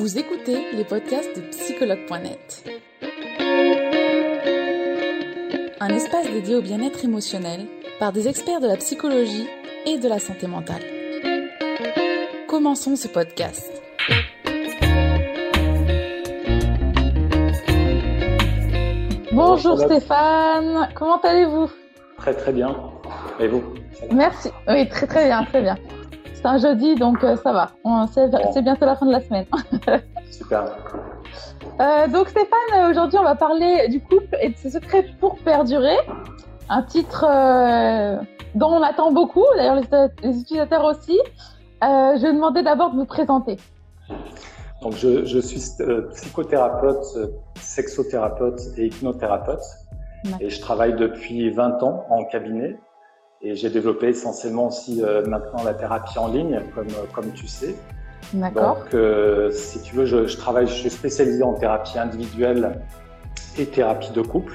Vous écoutez les podcasts de psychologue.net. Un espace dédié au bien-être émotionnel par des experts de la psychologie et de la santé mentale. Commençons ce podcast. Bonjour Stéphane, comment allez-vous? Très très bien. Et vous? Merci. Oui, très très bien, très bien. C'est un jeudi, donc euh, ça va. C'est bientôt la fin de la semaine. Super. Euh, donc Stéphane, aujourd'hui on va parler du couple et de ses secrets pour perdurer. Un titre euh, dont on attend beaucoup, d'ailleurs les, utilisateurs aussi. je vais demander d'abord de vous présenter. Donc je, je suis psychothérapeute, sexothérapeute et hypnothérapeute. Et je travaille depuis 20 ans en cabinet. Et j'ai développé essentiellement aussi euh, maintenant la thérapie en ligne, comme, comme tu sais. D'accord. Donc, euh, si tu veux, je, je, travaille, je suis spécialisé en thérapie individuelle et thérapie de couple.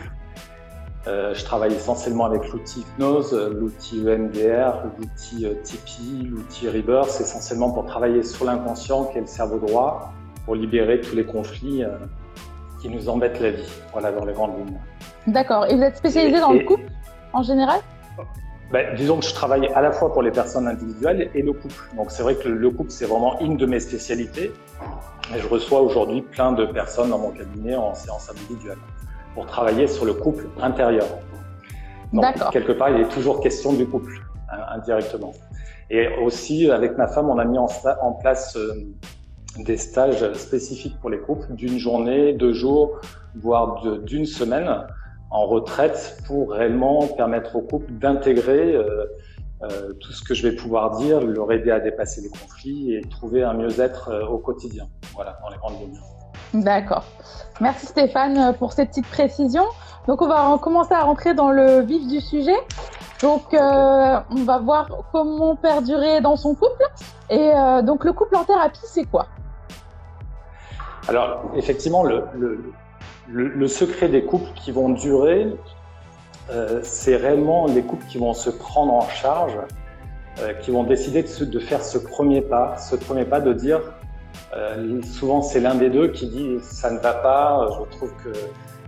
Euh, je travaille essentiellement avec l'outil hypnose, l'outil EMDR, l'outil euh, Tipeee, l'outil Rebirth, essentiellement pour travailler sur l'inconscient qui est le cerveau droit, pour libérer tous les conflits euh, qui nous embêtent la vie. Voilà, dans les grandes lignes. D'accord. Et vous êtes spécialisé dans le couple en général? Ben, disons que je travaille à la fois pour les personnes individuelles et le couple. Donc c'est vrai que le couple, c'est vraiment une de mes spécialités. Et je reçois aujourd'hui plein de personnes dans mon cabinet en séance individuelle pour travailler sur le couple intérieur. D'accord. Quelque part, il est toujours question du couple, hein, indirectement. Et aussi, avec ma femme, on a mis en, en place euh, des stages spécifiques pour les couples d'une journée, deux jours, voire d'une semaine en retraite pour réellement permettre au couple d'intégrer euh, euh, tout ce que je vais pouvoir dire, leur aider à dépasser les conflits et trouver un mieux-être euh, au quotidien. Voilà, dans les grandes lignes. D'accord. Merci Stéphane pour cette petite précision. Donc on va commencer à rentrer dans le vif du sujet. Donc on va voir comment perdurer dans son couple. Et donc le couple en thérapie, c'est quoi? Alors effectivement, le, le le, secret des couples qui vont durer, euh, c'est réellement les couples qui vont se prendre en charge, euh, qui vont décider de, faire ce premier pas, ce premier pas de dire, euh, souvent c'est l'un des deux qui dit ça ne va pas, je trouve que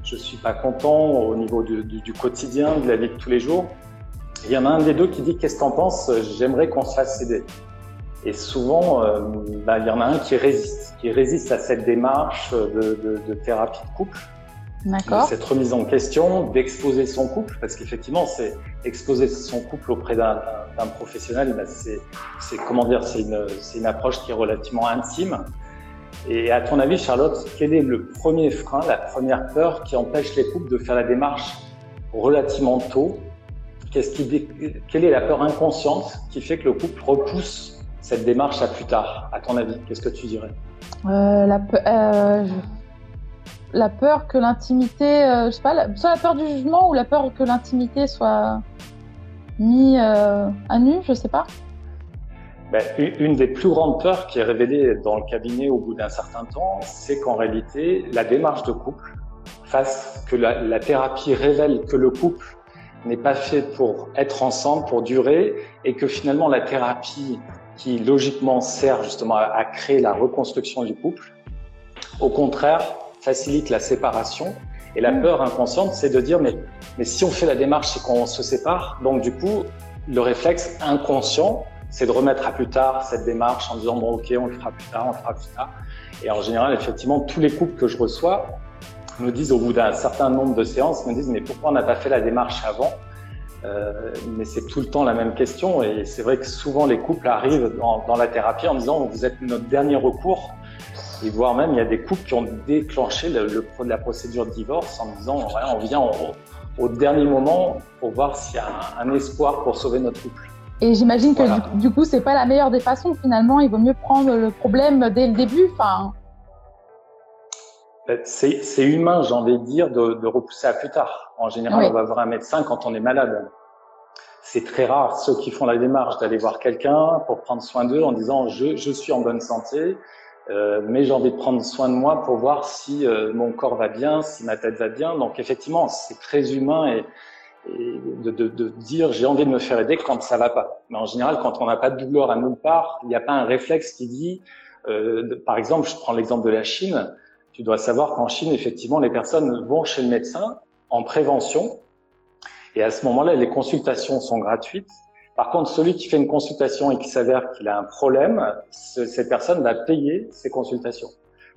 je suis pas content au niveau du, quotidien, de la vie de tous les jours. Il y en a un des deux qui dit qu'est-ce que t'en penses, j'aimerais qu'on se fasse aider. Et souvent, euh, bah, il y en a un qui résiste, qui résiste à cette démarche de, de, de thérapie de couple, de cette remise en question, d'exposer son couple, parce qu'effectivement, c'est exposer son couple auprès d'un professionnel, bah, c'est comment dire, c'est une, une approche qui est relativement intime. Et à ton avis, Charlotte, quel est le premier frein, la première peur qui empêche les couples de faire la démarche relativement tôt? Qui, Quelle est la peur inconsciente qui fait que le couple repousse cette démarche à plus tard, à ton avis Qu'est-ce que tu dirais? Euh, la, euh, la, peur que l'intimité, euh, je sais pas, la, soit la peur du jugement ou la peur que l'intimité soit mise euh, à nu, je sais pas. Ben, une des plus grandes peurs qui est révélée dans le cabinet au bout d'un certain temps, c'est qu'en réalité, la démarche de couple fasse que la, la thérapie révèle que le couple n'est pas fait pour être ensemble, pour durer, et que finalement la thérapie qui logiquement sert justement à, créer la reconstruction du couple, au contraire, facilite la séparation. Et la mmh. peur inconsciente, c'est de dire, mais, mais si on fait la démarche, c'est qu'on se sépare. Donc du coup, le réflexe inconscient, c'est de remettre à plus tard cette démarche en disant, bon ok, on le fera plus tard, on le fera plus tard. Et en général, effectivement, tous les couples que je reçois me disent au bout d'un certain nombre de séances, me disent, mais pourquoi on n'a pas fait la démarche avant? Euh, mais c'est tout le temps la même question et c'est vrai que souvent les couples arrivent dans, dans, la thérapie en disant vous êtes notre dernier recours et voire même il y a des couples qui ont déclenché le, le la procédure de divorce en disant voilà, on vient au, au, dernier moment pour voir s'il y a un, un, espoir pour sauver notre couple. Et j'imagine que voilà. du, du, coup c'est pas la meilleure des façons finalement il vaut mieux prendre le problème dès le début enfin c'est humain, j'ai envie de dire, de, de, repousser à plus tard. En général, oui. on va voir un médecin quand on est malade. C'est très rare ceux qui font la démarche d'aller voir quelqu'un pour prendre soin d'eux en disant je, je, suis en bonne santé, euh, mais j'ai envie de prendre soin de moi pour voir si euh, mon corps va bien, si ma tête va bien. Donc effectivement, c'est très humain et, et de, de, de, dire j'ai envie de me faire aider quand ça va pas. Mais en général, quand on n'a pas de douleur à nulle part, il n'y a pas un réflexe qui dit Euh, par exemple, je prends l'exemple de la Chine. Tu dois savoir qu'en Chine, effectivement, les personnes vont chez le médecin en prévention. Et à ce moment-là, les consultations sont gratuites. Par contre, celui qui fait une consultation et qui s'avère qu'il a un problème, cette personne va payer ses consultations.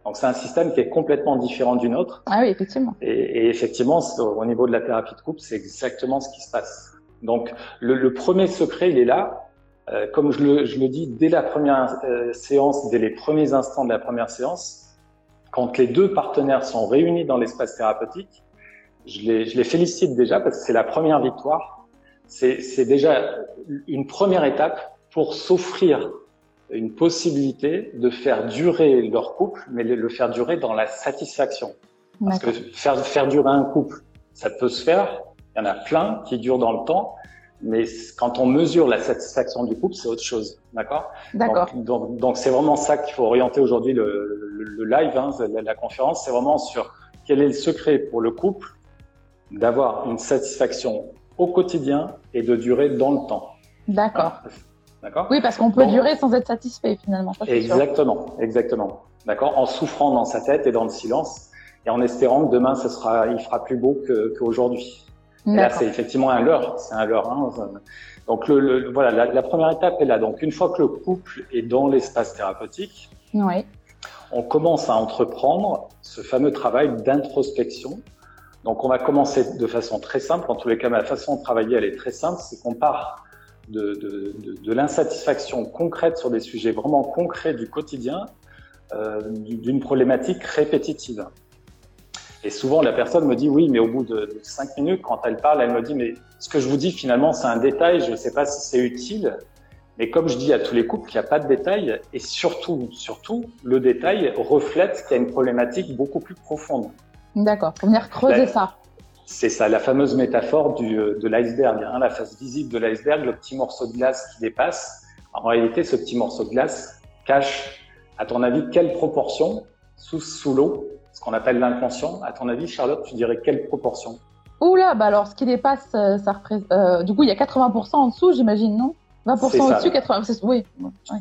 Donc c'est un système qui est complètement différent du nôtre. Ah oui, effectivement. Et, et effectivement, au niveau de la thérapie de couple, c'est exactement ce qui se passe. Donc le, le premier secret, il est là. Euh, comme je le, je le, dis, dès la première euh, séance, dès les premiers instants de la première séance, quand les deux partenaires sont réunis dans l'espace thérapeutique, je les, je les félicite déjà parce que c'est la première victoire. C'est déjà une première étape pour s'offrir une possibilité de faire durer leur couple, mais le faire durer dans la satisfaction. Parce que faire, faire durer un couple, ça peut se faire. Il y en a plein qui durent dans le temps, mais quand on mesure la satisfaction du couple, c'est autre chose, d'accord? D'accord. Donc, donc, c'est vraiment ça qu'il faut orienter aujourd'hui le, le, live, hein, la, la conférence, c'est vraiment sur quel est le secret pour le couple d'avoir une satisfaction au quotidien et de durer dans le temps. D'accord. D'accord Oui, parce qu'on peut durer sans être satisfait finalement. exactement, exactement. D'accord En souffrant dans sa tête et dans le silence et en espérant que demain, ce sera, il fera plus beau qu'aujourd'hui. Là, c'est effectivement un leurre. C'est un leurre. Hein. Donc, le, voilà, la, la, première étape est là. Donc, une fois que le couple est dans l'espace thérapeutique, oui. on commence à entreprendre ce fameux travail d'introspection. Donc, on va commencer de façon très simple. En tous les cas, ma façon de travailler, elle est très simple. C'est qu'on part de, l'insatisfaction concrète sur des sujets vraiment concrets du quotidien, euh, d'une problématique répétitive. Et souvent, la personne me dit oui, mais au bout de, cinq minutes, quand elle parle, elle me dit mais ce que je vous dis finalement, c'est un détail, je ne sais pas si c'est utile. Mais comme je dis à tous les couples, il n'y a pas de détail et surtout, surtout, le détail reflète qu'il y a une problématique beaucoup plus profonde. D'accord, pour venir creuser ça. C'est ça, la fameuse métaphore du, euh, de l'iceberg, hein, la face visible de l'iceberg, le petit morceau de glace qui dépasse. En réalité, ce petit morceau de glace cache, à ton avis, quelle proportion sous, sous l'eau, ce qu'on appelle l'inconscient? À ton avis, Charlotte, tu dirais quelle proportion? Oula, bah alors ce qui dépasse, euh, ça représente. Euh, du coup, il y a 80% en dessous, j'imagine, non? 20% au-dessus, 80%. Oui.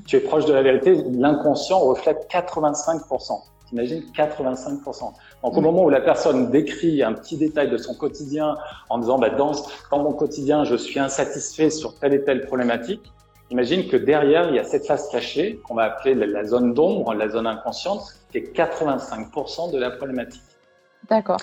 Tu es proche de la vérité. L'inconscient reflète 85%. T'imagines 85%. Donc au moment où la personne décrit un petit détail de son quotidien en disant bah, dans, dans mon quotidien je suis insatisfait sur telle et telle problématique, imagine que derrière il y a cette face cachée qu'on va appeler la, zone d'ombre, la zone inconsciente, qui est 85% de la problématique. D'accord.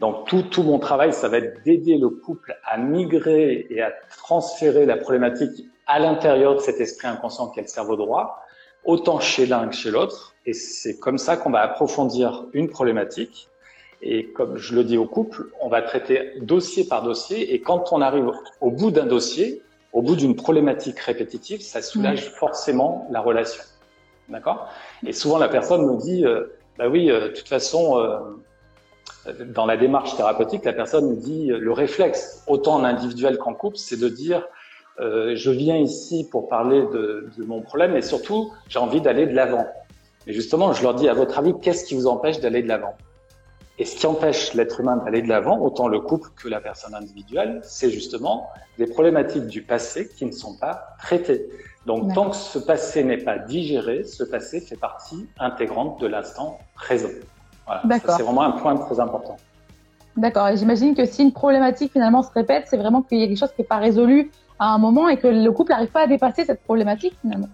Donc tout, tout mon travail, ça va être d'aider le couple à migrer et à transférer la problématique à l'intérieur de cet esprit inconscient qu'est le cerveau droit, autant chez l'un que chez l'autre, et c'est comme ça qu'on va approfondir une problématique. Et comme je le dis au couple, on va traiter dossier par dossier. Et quand on arrive au bout d'un dossier, au bout d'une problématique répétitive, ça soulage forcément la relation. D'accord? Et souvent, la personne me dit, euh, bah oui, euh, de toute façon, euh, dans la démarche thérapeutique, la personne me dit, le réflexe, autant en individuel qu'en couple, c'est de dire, je viens ici pour parler de, de mon problème, et surtout, j'ai envie d'aller de l'avant. Et justement, je leur dis, à votre avis, qu'est-ce qui vous empêche d'aller de l'avant? Et ce qui empêche l'être humain d'aller de l'avant, autant le couple que la personne individuelle, c'est justement des problématiques du passé qui ne sont pas traitées. Donc, tant que ce passé n'est pas digéré, ce passé fait partie intégrante de l'instant présent. Voilà. C'est vraiment un point très important. D'accord. Et j'imagine que si une problématique finalement se répète, c'est vraiment qu'il y a quelque chose qui n'est pas résolu à un moment et que le couple n'arrive pas à dépasser cette problématique finalement.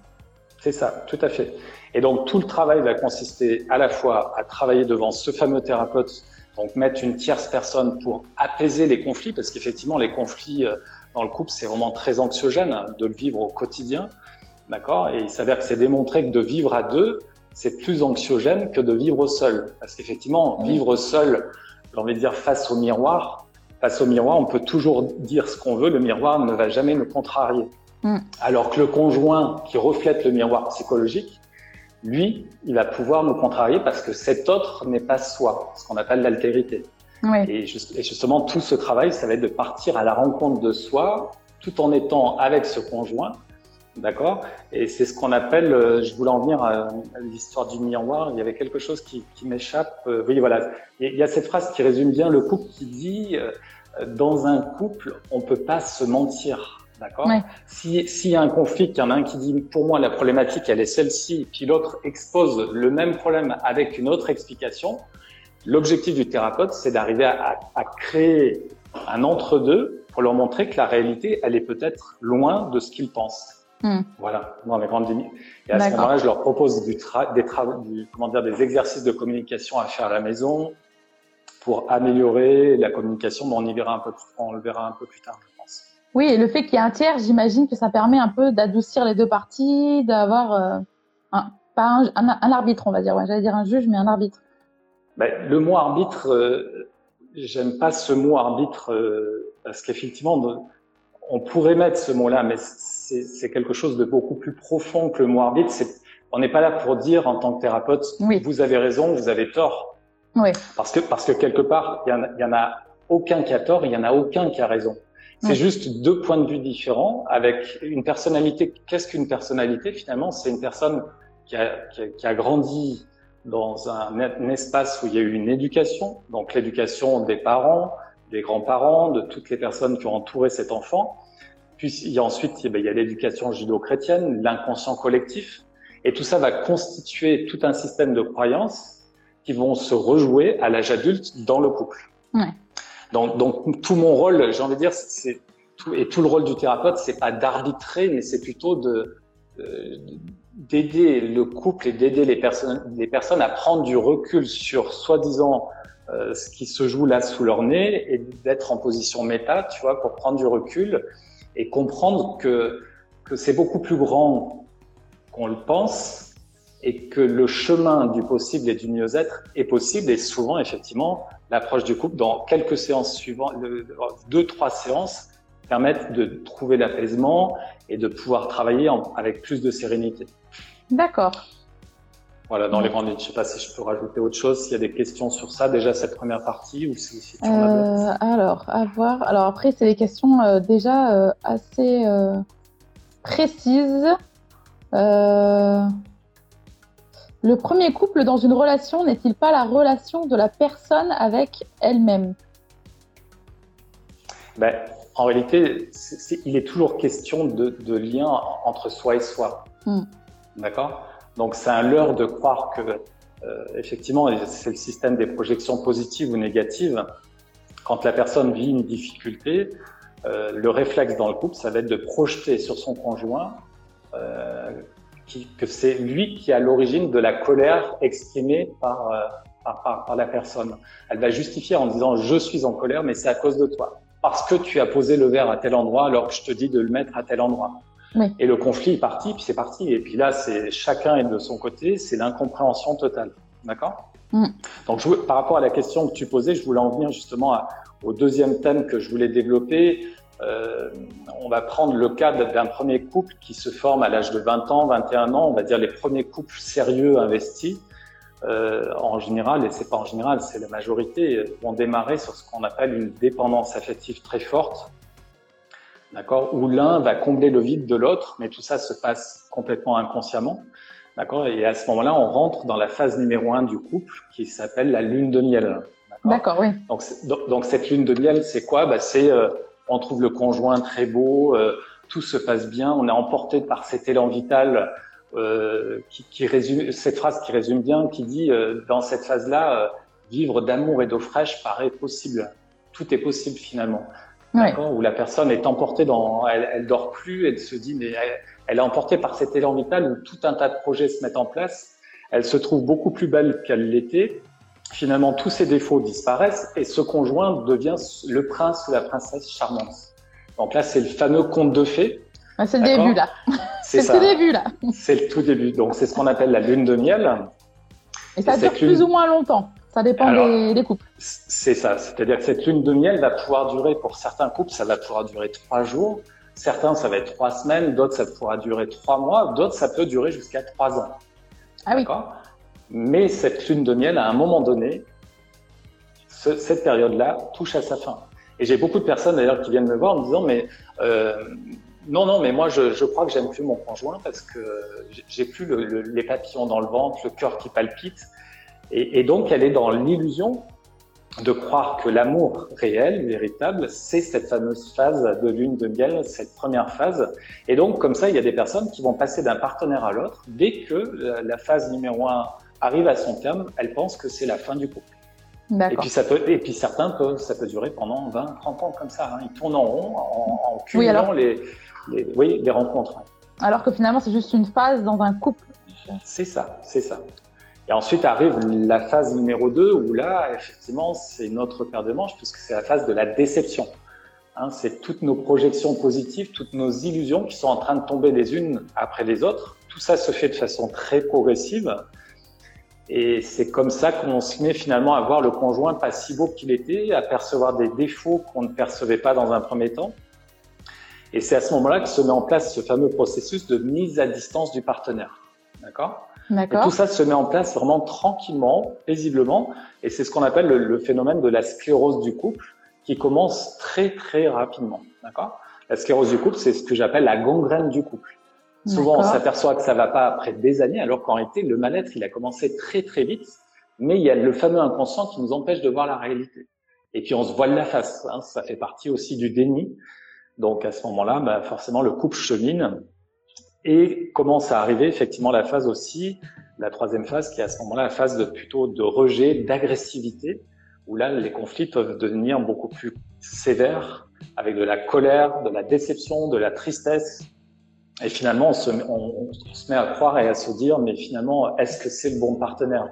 C'est ça, tout à fait. Et donc tout le travail va consister à la fois à travailler devant ce fameux thérapeute, donc mettre une tierce personne pour apaiser les conflits, parce qu'effectivement les conflits euh, dans le couple c'est vraiment très anxiogène hein, de le vivre au quotidien, d'accord? Et il s'avère que c'est démontré que de vivre à deux c'est plus anxiogène que de vivre seul, parce qu'effectivement vivre seul, j'ai envie de dire face au miroir, face au miroir on peut toujours dire ce qu'on veut, le miroir ne va jamais nous contrarier. Mm. Alors que le conjoint qui reflète le miroir psychologique, lui, il va pouvoir nous contrarier parce que cet autre n'est pas soi, ce qu'on appelle l'altérité. Et, justement, tout ce travail, ça va être de partir à la rencontre de soi, tout en étant avec ce conjoint, d'accord? Et c'est ce qu'on appelle, euh, je voulais en venir à, l'histoire du miroir, il y avait quelque chose qui, m'échappe. Euh, oui, voilà, il y a cette phrase qui résume bien le couple qui dit, euh, dans un couple, on peut pas se mentir. D'accord? S'il si y a un conflit, qu'il y en a un qui dit pour moi la problématique elle est celle-ci, puis l'autre expose le même problème avec une autre explication, l'objectif du thérapeute c'est d'arriver à, à, créer un entre-deux pour leur montrer que la réalité elle est peut-être loin de ce qu'ils pensent. Hmm. Voilà, dans les grandes lignes. Et à ce moment-là, je leur propose du des, du, comment dire, des exercices de communication à faire à la maison pour améliorer la communication, mais on y verra un peu, on le verra un peu plus tard. Oui, et le fait qu'il y ait un tiers, j'imagine que ça permet un peu d'adoucir les deux parties, d'avoir euh, un, pas un, arbitre, on va dire. Ouais, J'allais dire un juge, mais un arbitre. Ben, le mot arbitre, euh, j'aime pas ce mot arbitre euh, parce qu'effectivement, on pourrait mettre ce mot-là, mais c'est quelque chose de beaucoup plus profond que le mot arbitre. On n'est pas là pour dire en tant que thérapeute, vous avez raison, vous avez tort. Oui. Parce que parce que quelque part, il y, y en a aucun qui a tort, il y en a aucun qui a raison. C'est juste deux points de vue différents avec une personnalité. Qu'est-ce qu'une personnalité finalement? C'est une personne qui a, qui, a, grandi dans un, espace où il y a eu une éducation, donc l'éducation des parents, des grands-parents, de toutes les personnes qui ont entouré cet enfant. Puis il y a ensuite il y a l'éducation judo-chrétienne, l'inconscient collectif, et tout ça va constituer tout un système de croyances qui vont se rejouer à l'âge adulte dans le couple. Ouais. Donc, donc tout mon rôle, j'ai envie de dire, c'est tout, et tout le rôle du thérapeute, c'est pas d'arbitrer, mais c'est plutôt de d'aider le couple et d'aider les personnes, les personnes à prendre du recul sur soi-disant euh, ce qui se joue là sous leur nez et d'être en position méta, tu vois, pour prendre du recul et comprendre que que c'est beaucoup plus grand qu'on le pense et que le chemin du possible et du mieux-être est possible et souvent effectivement l'approche du couple dans quelques séances suivantes, deux, trois séances permettent de trouver l'apaisement et de pouvoir travailler avec plus de sérénité. D'accord. Voilà, dans les grandes lignes. Je ne sais pas si je peux rajouter autre chose, s'il y a des questions sur ça, déjà cette première partie, ou si, si tu euh, Alors, à voir. Alors après, c'est des questions euh, déjà euh, assez euh, précises. Le premier couple dans une relation n'est-il pas la relation de la personne avec elle-même? Ben, En réalité, il est toujours question de, lien entre soi et soi. Hmm. D'accord? Donc c'est un leurre de croire que, euh, effectivement, c'est le système des projections positives ou négatives. Quand la personne vit une difficulté, euh, le réflexe dans le couple, ça va être de projeter sur son conjoint euh, que c'est lui qui est à l'origine de la colère exprimée euh, par, par, par, la personne. Elle va justifier en disant je suis en colère, mais c'est à cause de toi. Parce que tu as posé le verre à tel endroit alors que je te dis de le mettre à tel endroit. Et le conflit est parti, puis c'est parti. Et puis là, c'est chacun est de son côté, c'est l'incompréhension totale. D'accord? Mm. Donc, je, par rapport à la question que tu posais, je voulais en venir justement au deuxième thème que je voulais développer, euh, on va prendre le cas d'un premier couple qui se forme à l'âge de 20 ans, 21 ans, on va dire les premiers couples sérieux investis. Euh, en général, et c'est pas en général, c'est la majorité, vont démarrer sur ce qu'on appelle une dépendance affective très forte, d'accord, où l'un va combler le vide de l'autre, mais tout ça se passe complètement inconsciemment, d'accord, et à ce moment-là, on rentre dans la phase numéro un du couple qui s'appelle la lune de miel. D'accord, oui. Donc, donc, cette lune de miel, c'est quoi? Bah, C'est euh, on trouve le conjoint très beau, euh, tout se passe bien, on est emporté par cet élan vital euh, qui, qui, résume cette phrase qui résume bien, qui dit euh, dans cette phase-là, euh, vivre d'amour et d'eau fraîche paraît possible. Tout est possible finalement. Où la personne est emportée dans, elle, elle dort plus, elle se dit mais elle, elle est emportée par cet élan vital où tout un tas de projets se mettent en place. Elle se trouve beaucoup plus belle qu'elle l'était finalement tous ses défauts disparaissent et ce conjoint devient le prince ou la princesse charmante. Donc là, c'est le fameux conte de fées. Ah, c'est le début là. C'est le début là. C'est le tout début. Donc c'est ce qu'on appelle la lune de miel. Et ça dure plus ou moins longtemps. Ça dépend des, couples. C'est ça. C'est-à-dire que cette lune de miel va pouvoir durer, pour certains couples, ça va pouvoir durer trois jours. Certains, ça va être trois semaines. D'autres, ça pourra durer trois mois. D'autres, ça peut durer jusqu'à trois ans. Ah oui. Mais cette lune de miel, à un moment donné, cette période-là touche à sa fin. Et j'ai beaucoup de personnes d'ailleurs qui viennent me voir en me disant mais euh, non non mais moi je, je crois que j'aime plus mon conjoint parce que j'ai plus le, les papillons dans le ventre, le cœur qui palpite et, et, donc elle est dans l'illusion de croire que l'amour réel, véritable, c'est cette fameuse phase de lune de miel, cette première phase. Et donc, comme ça, il y a des personnes qui vont passer d'un partenaire à l'autre. Dès que la phase numéro un arrive à son terme, elles pensent que c'est la fin du couple. Et puis, ça peut, et puis certains peuvent, ça peut durer pendant 20, 30 ans comme ça. Hein. Ils tournent en rond en, cumulant les, les, oui, les rencontres. Alors que finalement, c'est juste une phase dans un couple. C'est ça, c'est ça. Et ensuite arrive la phase numéro 2 où là, effectivement, c'est notre paire de manches puisque c'est la phase de la déception. Hein, c'est toutes nos projections positives, toutes nos illusions qui sont en train de tomber les unes après les autres. Tout ça se fait de façon très progressive. Et c'est comme ça qu'on se met finalement à voir le conjoint pas si beau qu'il était, à percevoir des défauts qu'on ne percevait pas dans un premier temps. Et c'est à ce moment-là que se met en place ce fameux processus de mise à distance du partenaire. D'accord? Et tout ça se met en place vraiment tranquillement, paisiblement, et c'est ce qu'on appelle le, phénomène de la sclérose du couple, qui commence très très rapidement. D'accord? La sclérose du couple, c'est ce que j'appelle la gangrène du couple. Souvent, on s'aperçoit que ça va pas après des années, alors qu'en réalité, le mal-être, il a commencé très très vite, mais il y a le fameux inconscient qui nous empêche de voir la réalité. Et puis on se voile la face, hein, ça fait partie aussi du déni. Donc à ce moment-là, bah, forcément, le couple chemine et commence à arriver effectivement la phase aussi, la troisième phase qui est à ce moment-là la phase de plutôt de rejet, d'agressivité, où là les conflits peuvent devenir beaucoup plus sévères, avec de la colère, de la déception, de la tristesse. Et finalement, on se, on, se met à croire et à se dire, mais finalement, est-ce que c'est le bon partenaire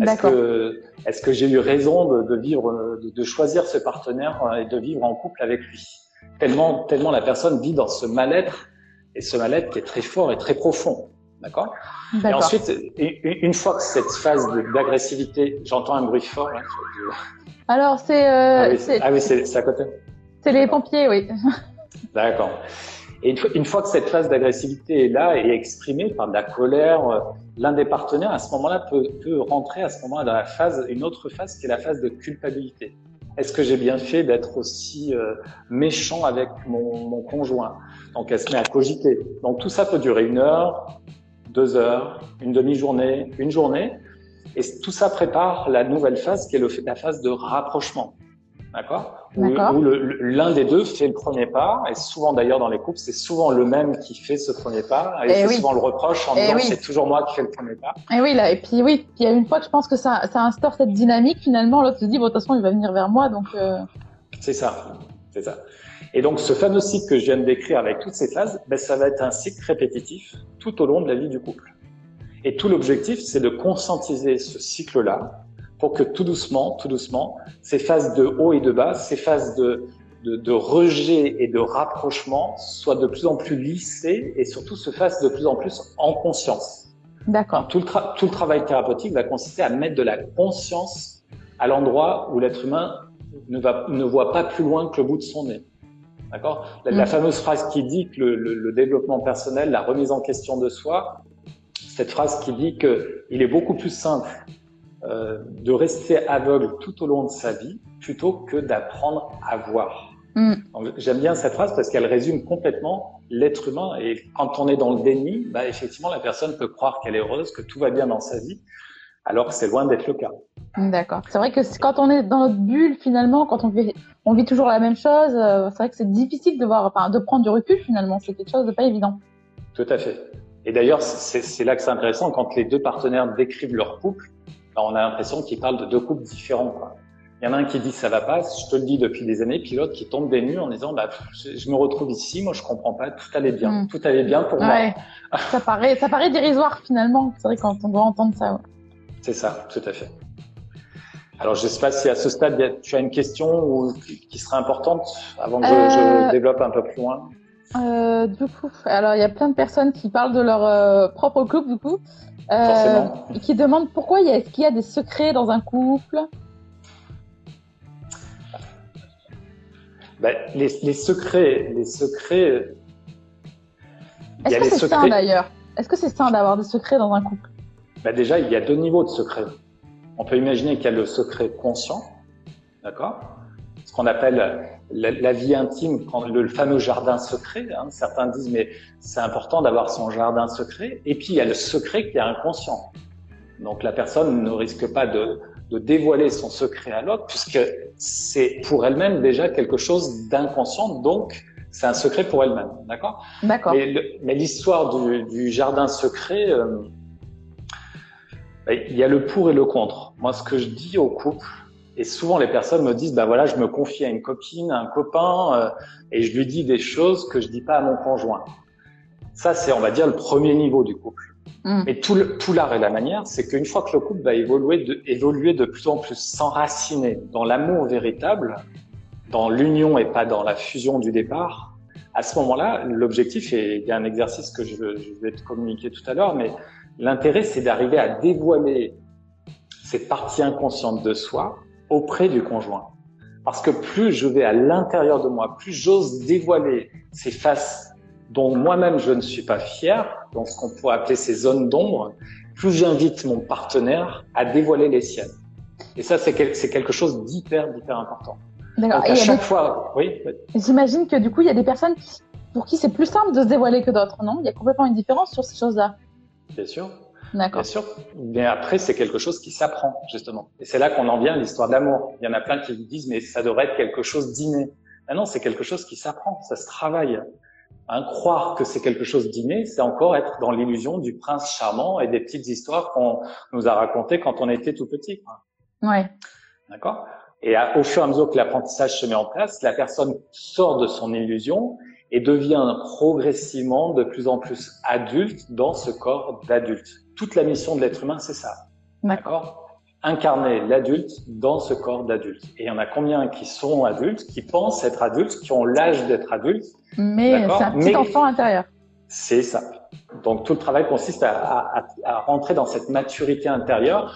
Est-ce que, est-ce que j'ai eu raison de, de vivre, de, de, choisir ce partenaire et de vivre en couple avec lui? Tellement, tellement la personne vit dans ce mal-être et ce mal-être qui est très fort et très profond. D'accord? Et ensuite, une fois que cette phase d'agressivité, j'entends un bruit fort. Là, Alors, c'est. Euh, ah oui, c'est à côté. C'est les pompiers, oui. D'accord. Et une fois, que cette phase d'agressivité est là et exprimée par de la colère, euh, l'un des partenaires à ce moment-là peut, peut rentrer à ce moment-là dans la phase, une autre phase qui est la phase de culpabilité. Est-ce que j'ai bien fait d'être aussi euh, méchant avec mon, mon conjoint Donc elle se met à cogiter. Donc tout ça peut durer une heure, deux heures, une demi-journée, une journée. Et tout ça prépare la nouvelle phase qui est le, la phase de rapprochement. D'accord Où, l'un des deux fait le premier pas. Et souvent d'ailleurs dans les couples, c'est souvent le même qui fait ce premier pas. Et, c'est souvent le reproche en disant c'est toujours moi qui fais le premier pas. Et oui, là, et puis oui, il y a une fois que je pense que ça, ça instaure cette dynamique, finalement, l'autre se dit, bon, de toute façon, il va venir vers moi. donc. Euh... C'est ça, c'est ça. Et donc, ce fameux cycle que je viens de décrire avec toutes ces phases, ben, ça va être un cycle répétitif tout au long de la vie du couple. Et tout l'objectif, c'est de conscientiser ce cycle-là pour que tout doucement, tout doucement, ces phases de haut et de bas, ces phases de, de, de rejet et de rapprochement soient de plus en plus lissées et surtout se fassent de plus en plus en conscience. D'accord. Tout, le tout le travail thérapeutique va consister à mettre de la conscience à l'endroit où l'être humain ne, va, ne voit pas plus loin que le bout de son nez. D'accord? La, mm. fameuse phrase qui dit que le, le, développement personnel, la remise en question de soi, cette phrase qui dit que il est beaucoup plus simple euh, de rester aveugle tout au long de sa vie plutôt que d'apprendre à voir. Mm. J'aime bien cette phrase parce qu'elle résume complètement l'être humain et quand on est dans le déni, bah, effectivement la personne peut croire qu'elle est heureuse, que tout va bien dans sa vie, alors que c'est loin d'être le cas. D'accord. C'est vrai que quand on est dans notre bulle, finalement, quand on vit, on vit toujours la même chose, euh, c'est vrai que c'est difficile de voir, enfin, de prendre du recul finalement. C'est quelque chose de pas évident. Tout à fait. Et d'ailleurs, c'est là que c'est intéressant quand les deux partenaires décrivent leur couple. Ben, on a l'impression qu'ils parlent de deux couples différents. Quoi. Il y en a un qui dit ça va pas, je te le dis depuis des années, puis l'autre qui tombe des nues en disant bah je, me retrouve ici, moi je comprends pas, tout allait bien, hmm. tout allait bien pour moi. ça paraît, ça paraît dérisoire finalement. C'est vrai quand on doit entendre ça. Ouais. C'est ça, tout à fait. Alors, je ne sais pas si à ce stade, tu as une question ou, qui serait importante avant que je, euh, développe un peu plus loin? Euh, du coup, alors il y a plein de personnes qui parlent de leur euh, propre couple, du coup, euh, qui demandent pourquoi est-ce qu'il y a des secrets dans un couple? Ben, les, les, secrets, les secrets. Est-ce que c'est sain d'ailleurs? Est-ce que c'est sain d'avoir des secrets dans un couple? Bah Déjà, il y a deux niveaux de secret. On peut imaginer qu'il y a le secret conscient, d'accord? Ce qu'on appelle la, vie intime, le, fameux jardin secret. Hein. Certains disent, mais c'est important d'avoir son jardin secret. Et puis, il y a le secret qui est inconscient. Donc, la personne ne risque pas de, de dévoiler son secret à l'autre, puisque c'est pour elle-même déjà quelque chose d'inconscient, donc c'est un secret pour elle-même, d'accord? D'accord. Mais l'histoire du, du, jardin secret, euh, il y a le pour et le contre. Moi, ce que je dis au couple, et souvent les personnes me disent, bah voilà, je me confie à une copine, à un copain, euh, et je lui dis des choses que je dis pas à mon conjoint. Ça, c'est, on va dire, le premier niveau du couple. Mm. Mais tout, tout l'art et la manière, c'est qu'une fois que le couple va évoluer de, évoluer de plus en plus s'enraciner dans l'amour véritable, dans l'union et pas dans la fusion du départ, à ce moment-là, l'objectif, et il y a un exercice que je, je vais te communiquer tout à l'heure, mais l'intérêt, c'est d'arriver à dévoiler cette partie inconsciente de soi auprès du conjoint. Parce que plus je vais à l'intérieur de moi, plus j'ose dévoiler ces faces dont moi-même je ne suis pas fier, dans ce qu'on pourrait appeler ces zones d'ombre, plus j'invite mon partenaire à dévoiler les siennes. Et ça, c'est quelque chose d'hyper, hyper important. D'accord. À chaque fois, oui. J'imagine que du coup, il y a des personnes pour qui c'est plus simple de se dévoiler que d'autres, non? Il y a complètement une différence sur ces choses-là. Bien sûr. D'accord. Bien sûr. Mais après, c'est quelque chose qui s'apprend, justement. Et c'est là qu'on en vient à l'histoire de l'amour. Il y en a plein qui disent, mais ça devrait être quelque chose d'inné. Ah non, c'est quelque chose qui s'apprend, ça se travaille. Hein, croire que c'est quelque chose d'inné, c'est encore être dans l'illusion du prince charmant et des petites histoires qu'on nous a racontées quand on était tout petit. Ouais. D'accord? Et au fur et à mesure que l'apprentissage se met en place, la personne sort de son illusion et devient progressivement de plus en plus adulte dans ce corps d'adulte. Toute la mission de l'être humain, c'est ça. D'accord incarner l'adulte dans ce corps d'adulte. Et il y en a combien qui sont adultes, qui pensent être adultes, qui ont l'âge d'être adultes? Mais c'est un petit enfant intérieur. C'est ça. Donc tout le travail consiste à, à, à, rentrer dans cette maturité intérieure.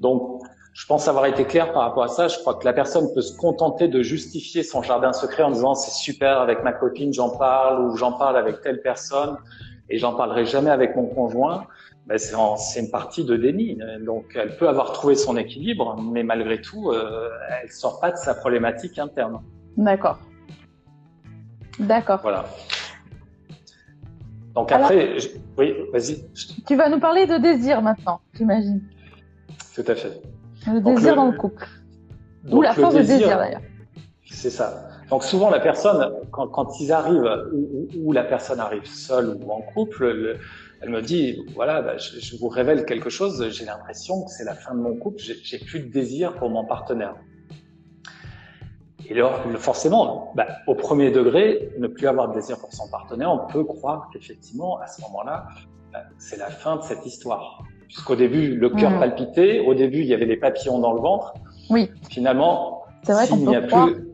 Donc je pense avoir été clair par rapport à ça. Je crois que la personne peut se contenter de justifier son jardin secret en disant c'est super avec ma copine, j'en parle ou j'en parle avec telle personne et j'en parlerai jamais avec mon conjoint ben c'est une partie de déni. Donc, elle peut avoir trouvé son équilibre, mais malgré tout, euh, elle sort pas de sa problématique interne. D'accord. D'accord. Voilà. Donc après, oui, vas-y. Tu vas nous parler de désir maintenant, j'imagine. Tout à fait. Le désir dans le couple. Ou la force de désir d'ailleurs. C'est ça. Donc souvent la personne, quand, quand ils arrivent, ou, ou, la personne arrive seule ou en couple, le, elle me dit, voilà, bah, je, je, vous révèle quelque chose, j'ai l'impression que c'est la fin de mon couple, j'ai plus de désir pour mon partenaire. Et alors, forcément, bah, au premier degré, ne plus avoir de désir pour son partenaire, on peut croire qu'effectivement, à ce moment-là, bah, c'est la fin de cette histoire. Puisqu'au début, le cœur mmh. palpitait, au début, il y avait des papillons dans le ventre. Oui. Finalement, c'est vrai qu'on peut, croire, plus...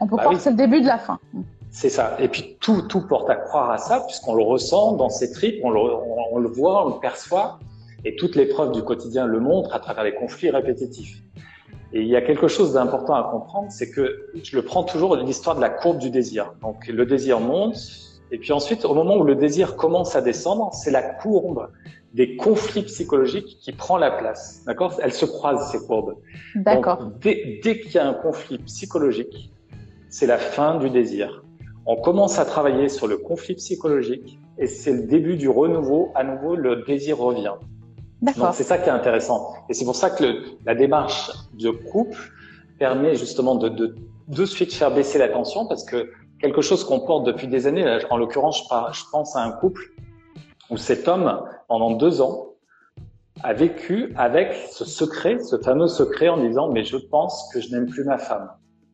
on peut croire que c'est le début de la fin. C'est ça. Et puis tout, tout porte à croire à ça, puisqu'on le ressent dans ses tripes, on le, on, le voit, on le perçoit, et toutes les preuves du quotidien le montrent à travers les conflits répétitifs. Et il y a quelque chose d'important à comprendre, c'est que je le prends toujours l'histoire de la courbe du désir. Donc le désir monte, et puis ensuite, au moment où le désir commence à descendre, c'est la courbe des conflits psychologiques qui prend la place. D'accord? Elles se croisent, ces courbes. D'accord. Dès, dès qu'il y a un conflit psychologique, c'est la fin du désir on commence à travailler sur le conflit psychologique et c'est le début du renouveau. À nouveau, le désir revient. Donc c'est ça qui est intéressant. Et c'est pour ça que le, la démarche de couple permet justement de, de, de suite faire baisser la tension parce que quelque chose qu'on porte depuis des années, en l'occurrence, je, pense à un couple où cet homme, pendant deux ans, a vécu avec ce secret, ce fameux secret en disant, mais je pense que je n'aime plus ma femme.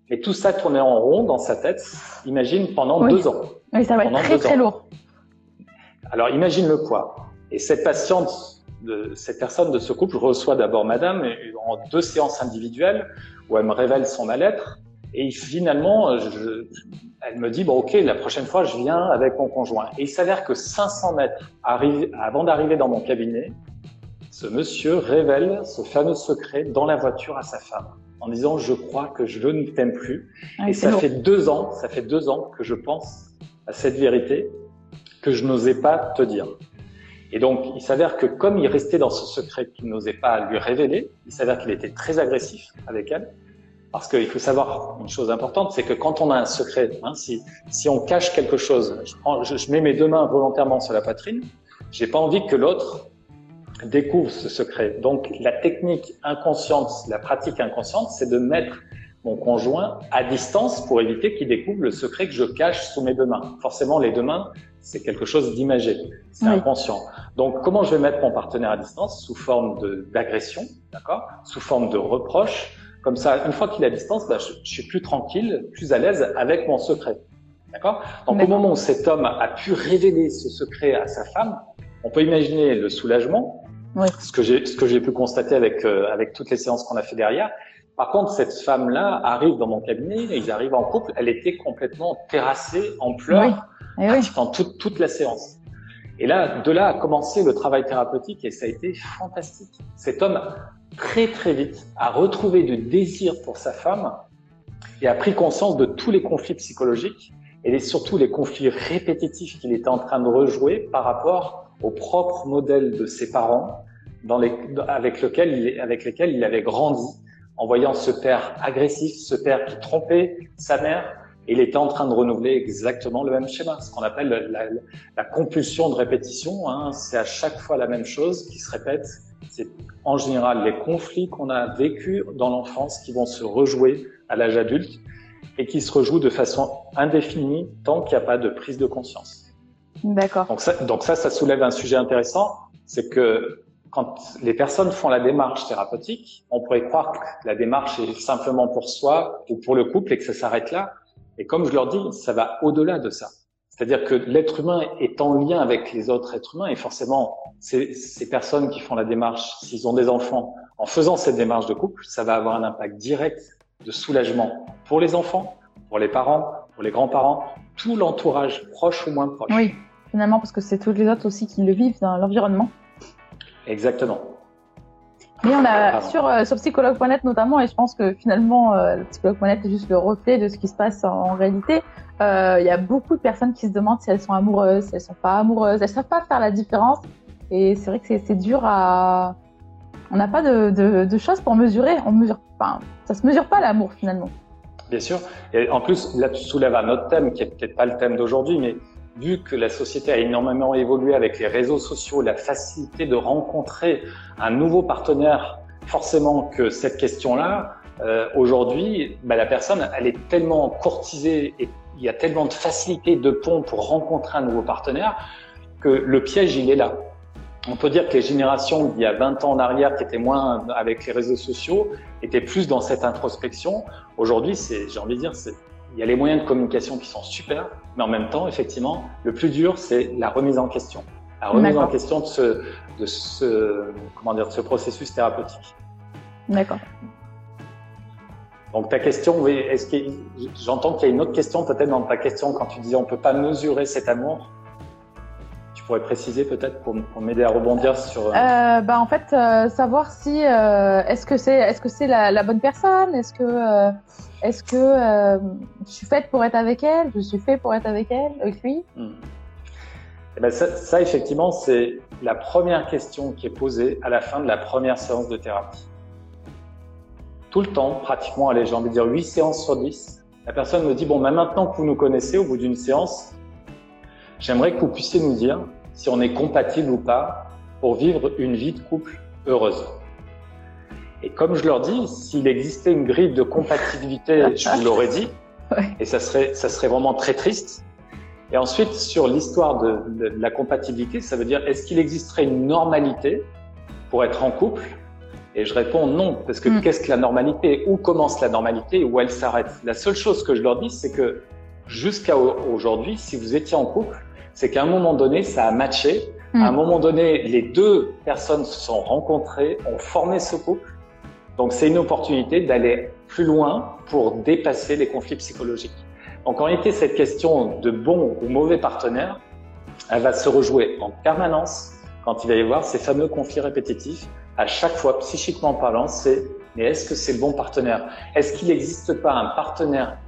Et tout ça tournait en rond dans sa tête, imagine, pendant deux ans. Oui, ça va être très très lourd. Alors imagine le quoi. Et cette patiente, de, cette personne de ce couple reçoit d'abord madame en deux séances individuelles où elle me révèle son mal-être. Et finalement, je, elle me dit, bon ok, la prochaine fois, je viens avec mon conjoint. Et il s'avère que 500 mètres avant d'arriver dans mon cabinet, ce monsieur révèle ce fameux secret dans la voiture à sa femme en disant je crois que je ne t'aime plus. Ah, et ça fait deux ans, ça fait deux ans que je pense à cette vérité que je n'osais pas te dire. Et donc, il s'avère que comme il restait dans ce secret qu'il n'osait pas lui révéler, il s'avère qu'il était très agressif avec elle. Parce qu'il faut savoir une chose importante, c'est que quand on a un secret, hein, si, si on cache quelque chose, je, prends, je, je, mets mes deux mains volontairement sur la poitrine, j'ai pas envie que l'autre découvre ce secret. Donc la technique inconsciente, la pratique inconsciente, c'est de mettre mon conjoint à distance pour éviter qu'il découvre le secret que je cache sous mes deux mains. Forcément, les deux mains, c'est quelque chose d'imagé, c'est inconscient. Donc, comment je vais mettre mon partenaire à distance? Sous forme d'agression, d'accord? Sous forme de reproche. Comme ça, une fois qu'il est à distance, bah, je, je, suis plus tranquille, plus à l'aise avec mon secret. D'accord? Donc, au moment où cet homme a pu révéler ce secret à sa femme, on peut imaginer le soulagement, oui. ce que j'ai ce que j'ai pu constater avec euh, avec toutes les séances qu'on a fait derrière. Par contre, cette femme-là arrive dans mon cabinet, ils arrivent en couple, elle était complètement terrassée en pleurs oui. pendant toute, toute la séance. Et là, de là a commencé le travail thérapeutique et ça a été fantastique. Cet homme, très très vite, a retrouvé du désir pour sa femme et a pris conscience de tous les conflits psychologiques et surtout les conflits répétitifs qu'il était en train de rejouer par rapport au propre modèle de ses parents dans les, avec, lequel il, avec lesquels il avait grandi en voyant ce père agressif, ce père qui trompait sa mère, il était en train de renouveler exactement le même schéma, ce qu'on appelle la, la, compulsion de répétition. Hein, c'est à chaque fois la même chose qui se répète. C'est en général les conflits qu'on a vécus dans l'enfance qui vont se rejouer à l'âge adulte et qui se rejouent de façon indéfinie tant qu'il n'y a pas de prise de conscience. D'accord. Donc ça, donc ça, ça soulève un sujet intéressant, c'est que quand les personnes font la démarche thérapeutique, on pourrait croire que la démarche est simplement pour soi ou pour le couple et que ça s'arrête là. Et comme je leur dis, ça va au-delà de ça. C'est-à-dire que l'être humain est en lien avec les autres êtres humains et forcément, ces, ces personnes qui font la démarche, s'ils ont des enfants, en faisant cette démarche de couple, ça va avoir un impact direct de soulagement pour les enfants, pour les parents, pour les grands-parents, tout l'entourage proche ou moins proche. Oui, finalement, parce que c'est tous les autres aussi qui le vivent dans l'environnement. Exactement. Mais on a sur, euh, sur psychologue.net notamment, et je pense que finalement, euh, le psychologue.net est juste le reflet de ce qui se passe en, en réalité. Euh, il y a beaucoup de personnes qui se demandent si elles sont amoureuses, si elles sont pas amoureuses. Elles savent pas faire la différence. Et c'est vrai que c'est dur à. On n'a pas de, de, de, choses pour mesurer. On mesure pas. Ça se mesure pas l'amour finalement. Bien sûr. Et en plus, là, tu soulèves un autre thème qui est peut-être pas le thème d'aujourd'hui, mais vu que la société a énormément évolué avec les réseaux sociaux, la facilité de rencontrer un nouveau partenaire, forcément que cette question-là, euh, aujourd'hui, bah, la personne, elle est tellement courtisée et il y a tellement de facilité de pont pour rencontrer un nouveau partenaire que le piège, il est là. On peut dire que les générations d'il y a 20 ans en arrière, qui étaient moins avec les réseaux sociaux, étaient plus dans cette introspection. Aujourd'hui, c'est, j'ai envie de dire, c'est il y a les moyens de communication qui sont super, mais en même temps, effectivement, le plus dur, c'est la remise en question. La remise en question de ce, de ce, comment dire, de ce processus thérapeutique. D'accord. Donc ta question, est-ce que j'entends qu'il y a une autre question peut-être dans ta question quand tu disais on peut pas mesurer cet amour. Pourrais préciser peut-être pour, pour m'aider à rebondir sur. Euh, bah en fait euh, savoir si euh, est-ce que c'est est-ce que c'est la, la, bonne personne, est-ce que euh, est-ce que euh, je suis faite pour être avec elle? Je suis fait pour être avec elle, avec lui? Hmm. Eh ben ça, ça, effectivement, c'est la première question qui est posée à la fin de la première séance de thérapie. Tout le temps, pratiquement, allez, j'ai envie de dire 8 séances sur 10, la personne me dit, bon, ben maintenant que vous nous connaissez, au bout d'une séance, j'aimerais que vous puissiez nous dire si on est compatible ou pas pour vivre une vie de couple heureuse. Et comme je leur dis, s'il existait une grille de compatibilité, je vous l'aurais dit, et ça serait, ça serait vraiment très triste. Et ensuite, sur l'histoire de, de, de, la compatibilité, ça veut dire est-ce qu'il existerait une normalité pour être en couple? Et je réponds non, parce que mm. qu'est-ce que la normalité? Où commence la normalité? Où elle s'arrête? La seule chose que je leur dis, c'est que jusqu'à aujourd'hui, si vous étiez en couple, c'est qu'à un moment donné, ça a matché. À un moment donné, les deux personnes se sont rencontrées, ont formé ce couple. Donc c'est une opportunité d'aller plus loin pour dépasser les conflits psychologiques. Donc en réalité, cette question de bon ou mauvais partenaire, elle va se rejouer en permanence quand il va y avoir ces fameux conflits répétitifs. À chaque fois, psychiquement parlant, c'est mais est-ce que c'est le bon partenaire? Est-ce qu'il n'existe pas un partenaire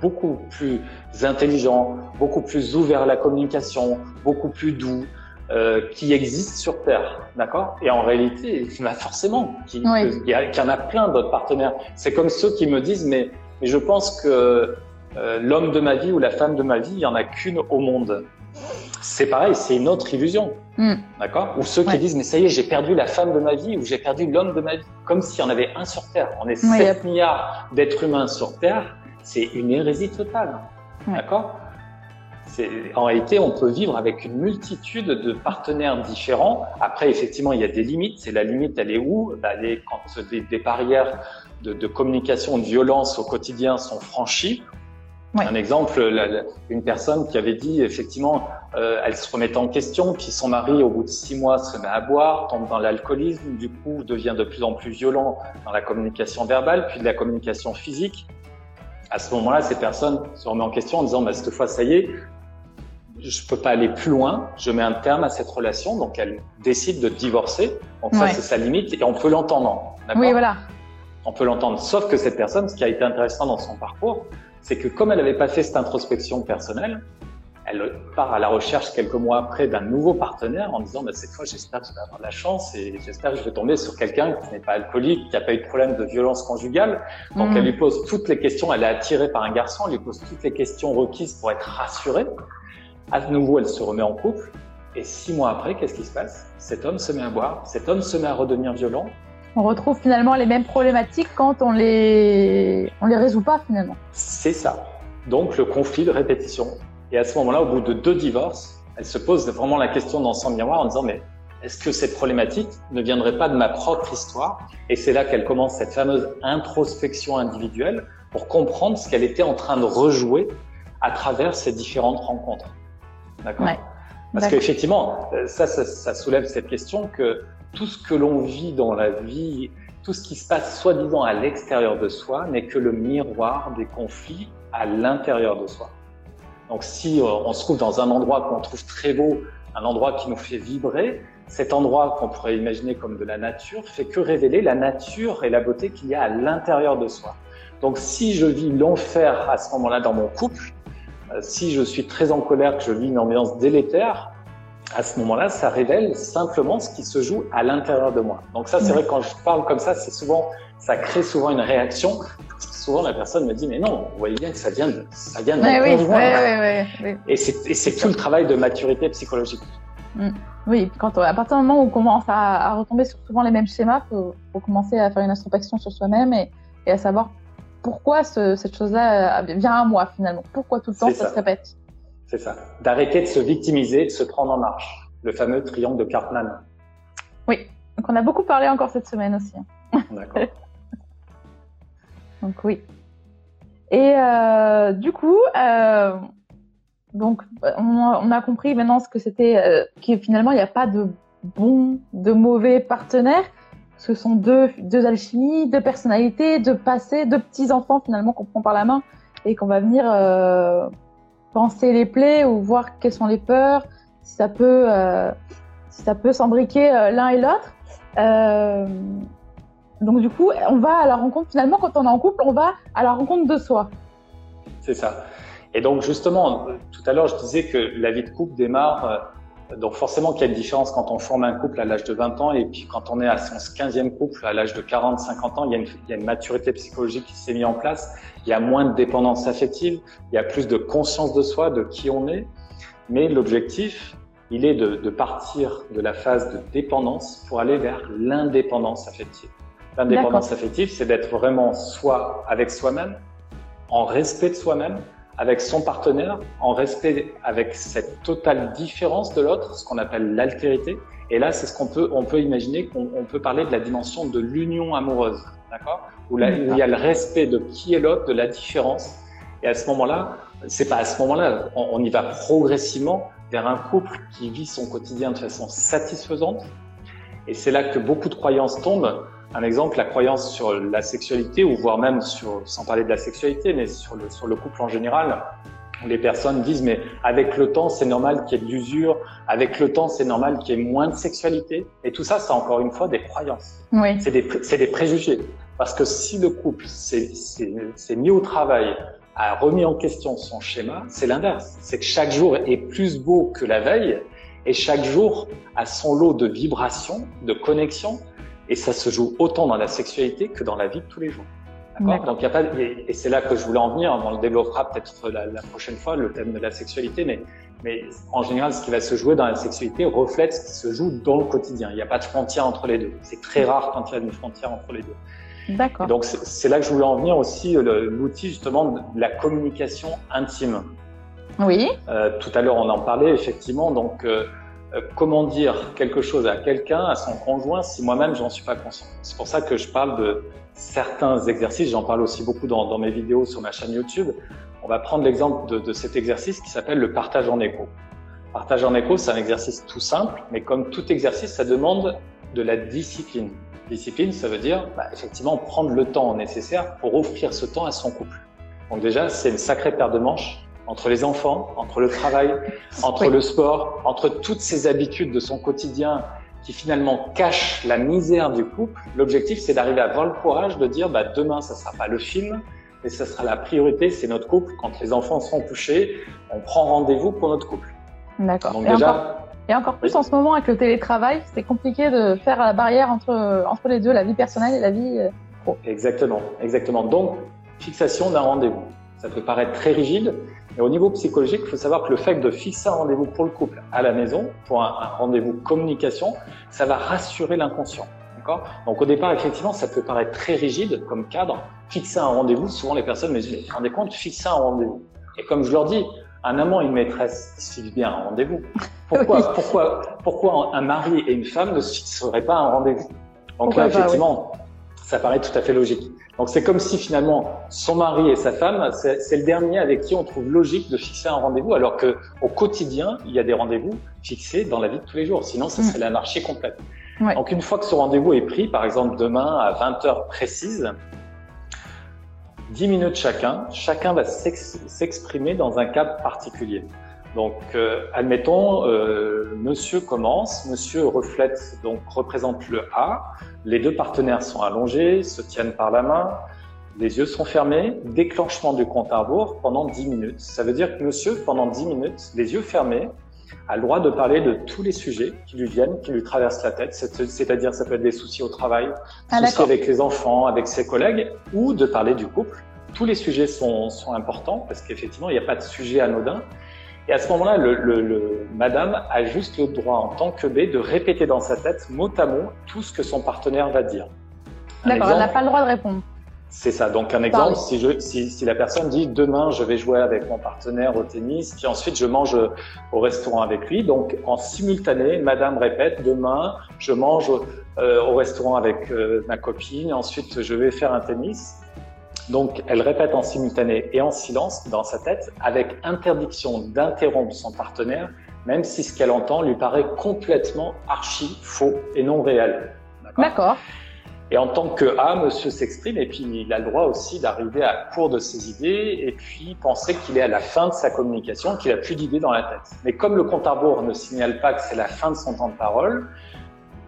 beaucoup plus intelligent, beaucoup plus ouvert à la communication, beaucoup plus doux, euh, qui existe sur Terre, d'accord? Et en réalité, bah forcément, il oui. y, y, en a plein d'autres partenaires. C'est comme ceux qui me disent, mais, mais je pense que euh, l'homme de ma vie ou la femme de ma vie, il y en a qu'une au monde. c'est pareil, c'est une autre illusion. Hmm. D'accord? Ou ceux qui disent, mais ça y est, j'ai perdu la femme de ma vie ou j'ai perdu l'homme de ma vie. Comme s'il y en avait un sur Terre. On est 7 milliards d'êtres humains sur Terre. C'est une hérésie totale. D'accord? En réalité, on peut vivre avec une multitude de partenaires différents. Après, effectivement, il y a des limites. C'est la limite, elle est où? Bah, Elle est quand des, des barrières de, de, communication, de violence au quotidien sont franchies. Un exemple, une personne qui avait dit effectivement, euh, elle se remettait en question, puis son mari, au bout de six mois, se met à boire, tombe dans l'alcoolisme, du coup devient de plus en plus violent dans la communication verbale, puis de la communication physique. À ce moment-là, ces personnes se remettent en question en disant, bah, cette fois, ça y est, je peux pas aller plus loin, je mets un terme à cette relation, donc elle décide de divorcer. Donc ça, c'est sa limite, et on peut l'entendre. Oui, voilà. On peut l'entendre. Sauf que cette personne, ce qui a été intéressant dans son parcours, c'est que comme elle n'avait pas fait cette introspection personnelle, elle part à la recherche quelques mois après d'un nouveau partenaire en disant bah, cette fois j'espère que je vais avoir de la chance et j'espère que je vais tomber sur quelqu'un qui n'est pas alcoolique, qui n'a pas eu de problème de violence conjugale. Donc mm. elle lui pose toutes les questions, elle est attirée par un garçon, elle lui pose toutes les questions requises pour être rassurée. À nouveau elle se remet en couple et six mois après qu'est-ce qui se passe? Cet homme se met à boire, cet homme se met à redevenir violent, on retrouve finalement les mêmes problématiques quand on les, on les résout pas finalement. C'est ça. Donc le conflit de répétition. Et à ce moment-là, au bout de deux divorces, elle se pose vraiment la question dans son miroir en disant mais est-ce que cette problématique ne viendrait pas de ma propre histoire? Et c'est là qu'elle commence cette fameuse introspection individuelle pour comprendre ce qu'elle était en train de rejouer à travers ces différentes rencontres. D'accord? Parce qu'effectivement, ça, ça, ça soulève cette question que tout ce que l'on vit dans la vie, tout ce qui se passe soi-disant à l'extérieur de soi n'est que le miroir des conflits à l'intérieur de soi. Donc si euh, on se trouve dans un endroit qu'on trouve très beau, un endroit qui nous fait vibrer, cet endroit qu'on pourrait imaginer comme de la nature fait que révéler la nature et la beauté qu'il y a à l'intérieur de soi. Donc si je vis l'enfer à ce moment-là dans mon couple, euh, si je suis très en colère, que je vis une ambiance délétère, à ce moment-là, ça révèle simplement ce qui se joue à l'intérieur de moi. Donc ça, c'est vrai quand je parle comme ça, c'est souvent, ça crée souvent une réaction. Souvent, la personne me dit, mais non, vous voyez bien que ça vient de, ça vient de oui, oui, oui, Et c'est tout le travail de maturité psychologique. Mm. Oui, quand à partir du moment où on commence à, retomber sur souvent les mêmes schémas, faut, faut commencer à faire une introspection sur soi-même et, et, à savoir pourquoi ce, cette chose-là vient à moi finalement. Pourquoi tout le temps ça se répète? C'est ça. D'arrêter de se victimiser, de se prendre en marche. Le fameux triangle de Cartman. Oui. Donc on a beaucoup parlé encore cette semaine aussi. Hein. D'accord. donc oui. Et euh, du coup, euh, donc on, a compris maintenant ce que c'était, euh, que finalement il n'y a pas de bons, de mauvais partenaires. Ce sont deux, alchimies, deux personnalités, deux passés, deux petits enfants finalement qu'on prend par la main et qu'on va venir euh, penser les plaies ou voir quelles sont les peurs, si ça peut, si ça peut s'embriquer l'un et l'autre. Euh, donc du coup, on va à la rencontre, finalement, quand on est en couple, on va à la rencontre de soi. C'est ça. Et donc justement, tout à l'heure, je disais que la vie de couple démarre donc forcément qu'il y a une différence quand on forme un couple à l'âge de 20 ans et puis quand on est à son 15e couple à l'âge de 40, 50 ans, il y, a une, maturité psychologique qui s'est mise en place, il y a moins de dépendance affective, il y a plus de conscience de soi, de qui on est, mais l'objectif, il est de, partir de la phase de dépendance pour aller vers l'indépendance affective. L'indépendance affective, c'est d'être vraiment soi avec soi-même, en respect de soi-même, avec son partenaire, en respect avec cette totale différence de l'autre, ce qu'on appelle l'altérité. Et là, c'est ce qu'on peut, on peut imaginer qu'on peut parler de la dimension de l'union amoureuse, d'accord? Où, là, il y a le respect de qui est l'autre, de la différence. Et à ce moment-là, c'est pas à ce moment-là, on, on y va progressivement vers un couple qui vit son quotidien de façon satisfaisante. Et c'est là que beaucoup de croyances tombent un exemple, la croyance sur la sexualité, ou voire même sur, sans parler de la sexualité, mais sur le, sur le couple en général, les personnes disent mais avec le temps c'est normal qu'il y ait de l'usure, avec le temps c'est normal qu'il y ait moins de sexualité. Et tout ça, c'est encore une fois des croyances. Oui. C'est des, des préjugés. Parce que si le couple s'est mis au travail, a remis en question son schéma, c'est l'inverse. C'est que chaque jour est plus beau que la veille et chaque jour a son lot de vibrations, de connexions et ça se joue autant dans la sexualité que dans la vie de tous les jours. Donc, y a pas, et c'est là que je voulais en venir. On le développera peut-être la, prochaine fois, le thème de la sexualité, mais Mais en général, ce qui va se jouer dans la sexualité reflète ce qui se joue dans le quotidien. Il n'y a pas de frontière entre les deux. C'est très rare quand il y a une frontière entre les deux. D'accord. Donc c'est là que je voulais en venir aussi, l'outil justement de la communication intime. Oui. Euh, tout à l'heure, on en parlait effectivement. Donc, euh, comment dire quelque chose à quelqu'un, à son conjoint, si moi-même j'en suis pas conscient? C'est pour ça que je parle de certains exercices. J'en parle aussi beaucoup dans, dans, mes vidéos sur ma chaîne YouTube. On va prendre l'exemple de, de, cet exercice qui s'appelle le partage en écho. Partage en écho, c'est un exercice tout simple, mais comme tout exercice, ça demande de la discipline. Discipline, ça veut dire bah, effectivement prendre le temps nécessaire pour offrir ce temps à son couple. Donc déjà, c'est une sacrée paire de manches entre les enfants, entre le travail, entre le sport, entre toutes ces habitudes de son quotidien qui finalement cachent la misère du couple. L'objectif, c'est d'arriver à avoir le courage de dire, bah, demain, ça sera pas le film, mais ça sera la priorité, c'est notre couple. Quand les enfants seront couchés, on prend rendez-vous pour notre couple. D'accord. Donc et déjà, encore, et encore plus en ce moment avec le télétravail, c'est compliqué de faire la barrière entre entre les deux, la vie personnelle et la vie euh, pro. Exactement, exactement. Donc fixation d'un rendez-vous. Ça peut paraître très rigide, mais au niveau psychologique, il faut savoir que le fait de fixer un rendez-vous pour le couple à la maison, pour un, rendez-vous communication, ça va rassurer l'inconscient. D'accord? Donc au départ, effectivement, ça peut paraître très rigide comme cadre. Fixer un rendez-vous, souvent les personnes me disent, rendez compte, fixer un rendez-vous. Et comme je leur dis, un amant et une maîtresse se fixent bien un rendez-vous. Pourquoi, pourquoi, pourquoi un mari et une femme ne se fixeraient pas un rendez-vous? Donc là, effectivement, ça paraît tout à fait logique. Donc c'est comme si finalement son mari et sa femme, c'est le dernier avec qui on trouve logique de fixer un rendez-vous, alors que au quotidien, il y a des rendez-vous fixés dans la vie de tous les jours. Sinon, serait mm. l'anarchie complète. Donc une fois que ce rendez-vous est pris, par exemple demain à 20 heures précises, 10 minutes chacun, chacun va s'exprimer dans un cadre particulier. Donc, euh, admettons, euh, Monsieur commence, Monsieur reflète, donc représente le A. Les deux partenaires sont allongés, se tiennent par la main, les yeux sont fermés, déclenchement du compte à rebours pendant 10 minutes. Ça veut dire que Monsieur, pendant 10 minutes, les yeux fermés, a le droit de parler de tous les sujets qui lui viennent, qui lui traversent la tête. C'est-à-dire, ça peut être des soucis au travail, ah, soucis avec les enfants, avec ses collègues, ou de parler du couple. Tous les sujets sont, sont importants parce qu'effectivement, il n'y a pas de sujet anodin. Et à ce moment-là, le, le, le, madame a juste le droit, en tant que B, de répéter dans sa tête, mot à mot, tout ce que son partenaire va dire. D'accord, elle n'a pas le droit de répondre. C'est ça. Donc, un exemple, si, je, si, si, la personne dit demain, je vais jouer avec mon partenaire au tennis, puis ensuite, je mange au restaurant avec lui. Donc, en simultané, madame répète demain, je mange euh, au restaurant avec euh, ma copine, ensuite, je vais faire un tennis. Donc, elle répète en simultané et en silence dans sa tête, avec interdiction d'interrompre son partenaire, même si ce qu'elle entend lui paraît complètement archi faux et non réel. D'accord? Et en tant que A, monsieur s'exprime et puis il a le droit aussi d'arriver à court de ses idées et puis penser qu'il est à la fin de sa communication, qu'il a plus d'idées dans la tête. Mais comme le compte à rebours ne signale pas que c'est la fin de son temps de parole,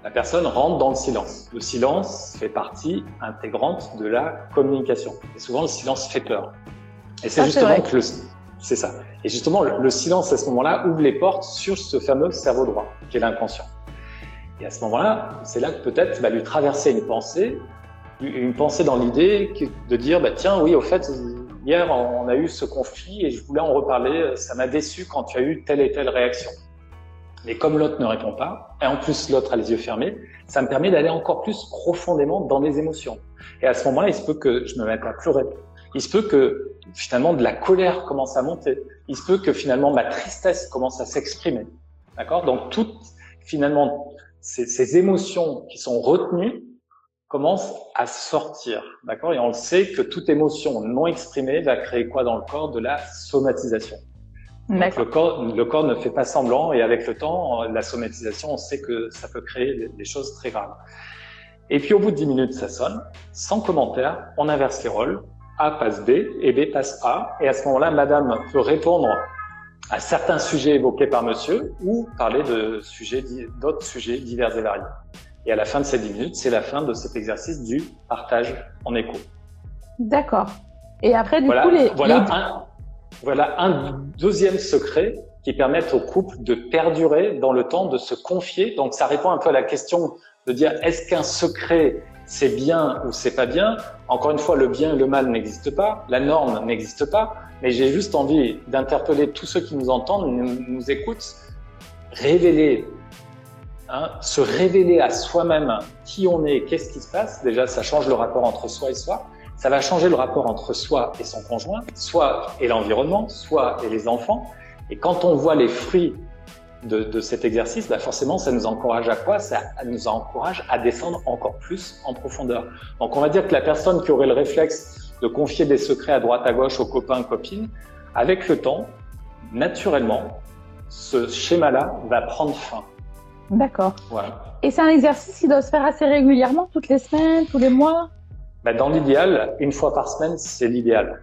la personne rentre dans le silence. Le silence fait partie intégrante de la communication. Et souvent, le silence fait peur. Et c'est ah, justement que le, c'est ça. Et justement, le, silence à ce moment-là ouvre les portes sur ce fameux cerveau droit, qui est l'inconscient. Et à ce moment-là, c'est là que peut-être va lui traverser une pensée, une pensée dans l'idée de dire, bah, tiens, oui, au fait, hier, on a eu ce conflit et je voulais en reparler, ça m'a déçu quand tu as eu telle et telle réaction. Mais comme l'autre ne répond pas, et en plus l'autre a les yeux fermés, ça me permet d'aller encore plus profondément dans les émotions. Et à ce moment-là, il se peut que je me mette à pleurer. Il se peut que finalement de la colère commence à monter. Il se peut que finalement ma tristesse commence à s'exprimer. D'accord? Donc toutes finalement ces, émotions qui sont retenues commencent à sortir. D'accord? Et on le sait que toute émotion non exprimée va créer quoi dans le corps? De la somatisation le corps, le corps ne fait pas semblant et avec le temps, la somatisation, on sait que ça peut créer des choses très graves. Et puis au bout de 10 minutes, ça sonne, sans commentaire, on inverse les rôles, A passe B et B passe A, et à ce moment-là, Madame peut répondre à certains sujets évoqués par Monsieur ou parler de sujets, d'autres sujets divers et variés. Et à la fin de ces 10 minutes, c'est la fin de cet exercice du partage en écho. D'accord. Et après, du coup, les, voilà voilà un deuxième secret qui permet au couple de perdurer dans le temps, de se confier. Donc ça répond un peu à la question de dire est-ce qu'un secret c'est bien ou c'est pas bien? Encore une fois, le bien et le mal n'existent pas, la norme n'existe pas. mais j'ai juste envie d'interpeller tous ceux qui nous entendent, nous, nous écoutent, révéler, hein, se révéler à soi-même qui on est, qu'est-ce qui se passe. Déjà, ça change le rapport entre soi et soi. Ça va changer le rapport entre soi et son conjoint, soi et l'environnement, soi et les enfants. Et quand on voit les fruits de, de cet exercice, bah forcément, ça nous encourage à quoi? Ça nous encourage à descendre encore plus en profondeur. Donc, on va dire que la personne qui aurait le réflexe de confier des secrets à droite à gauche aux copains, copines, avec le temps, naturellement, ce schéma-là va prendre fin. D'accord. Voilà. Et c'est un exercice qui doit se faire assez régulièrement, toutes les semaines, tous les mois? Bah, dans l'idéal, une fois par semaine, c'est l'idéal.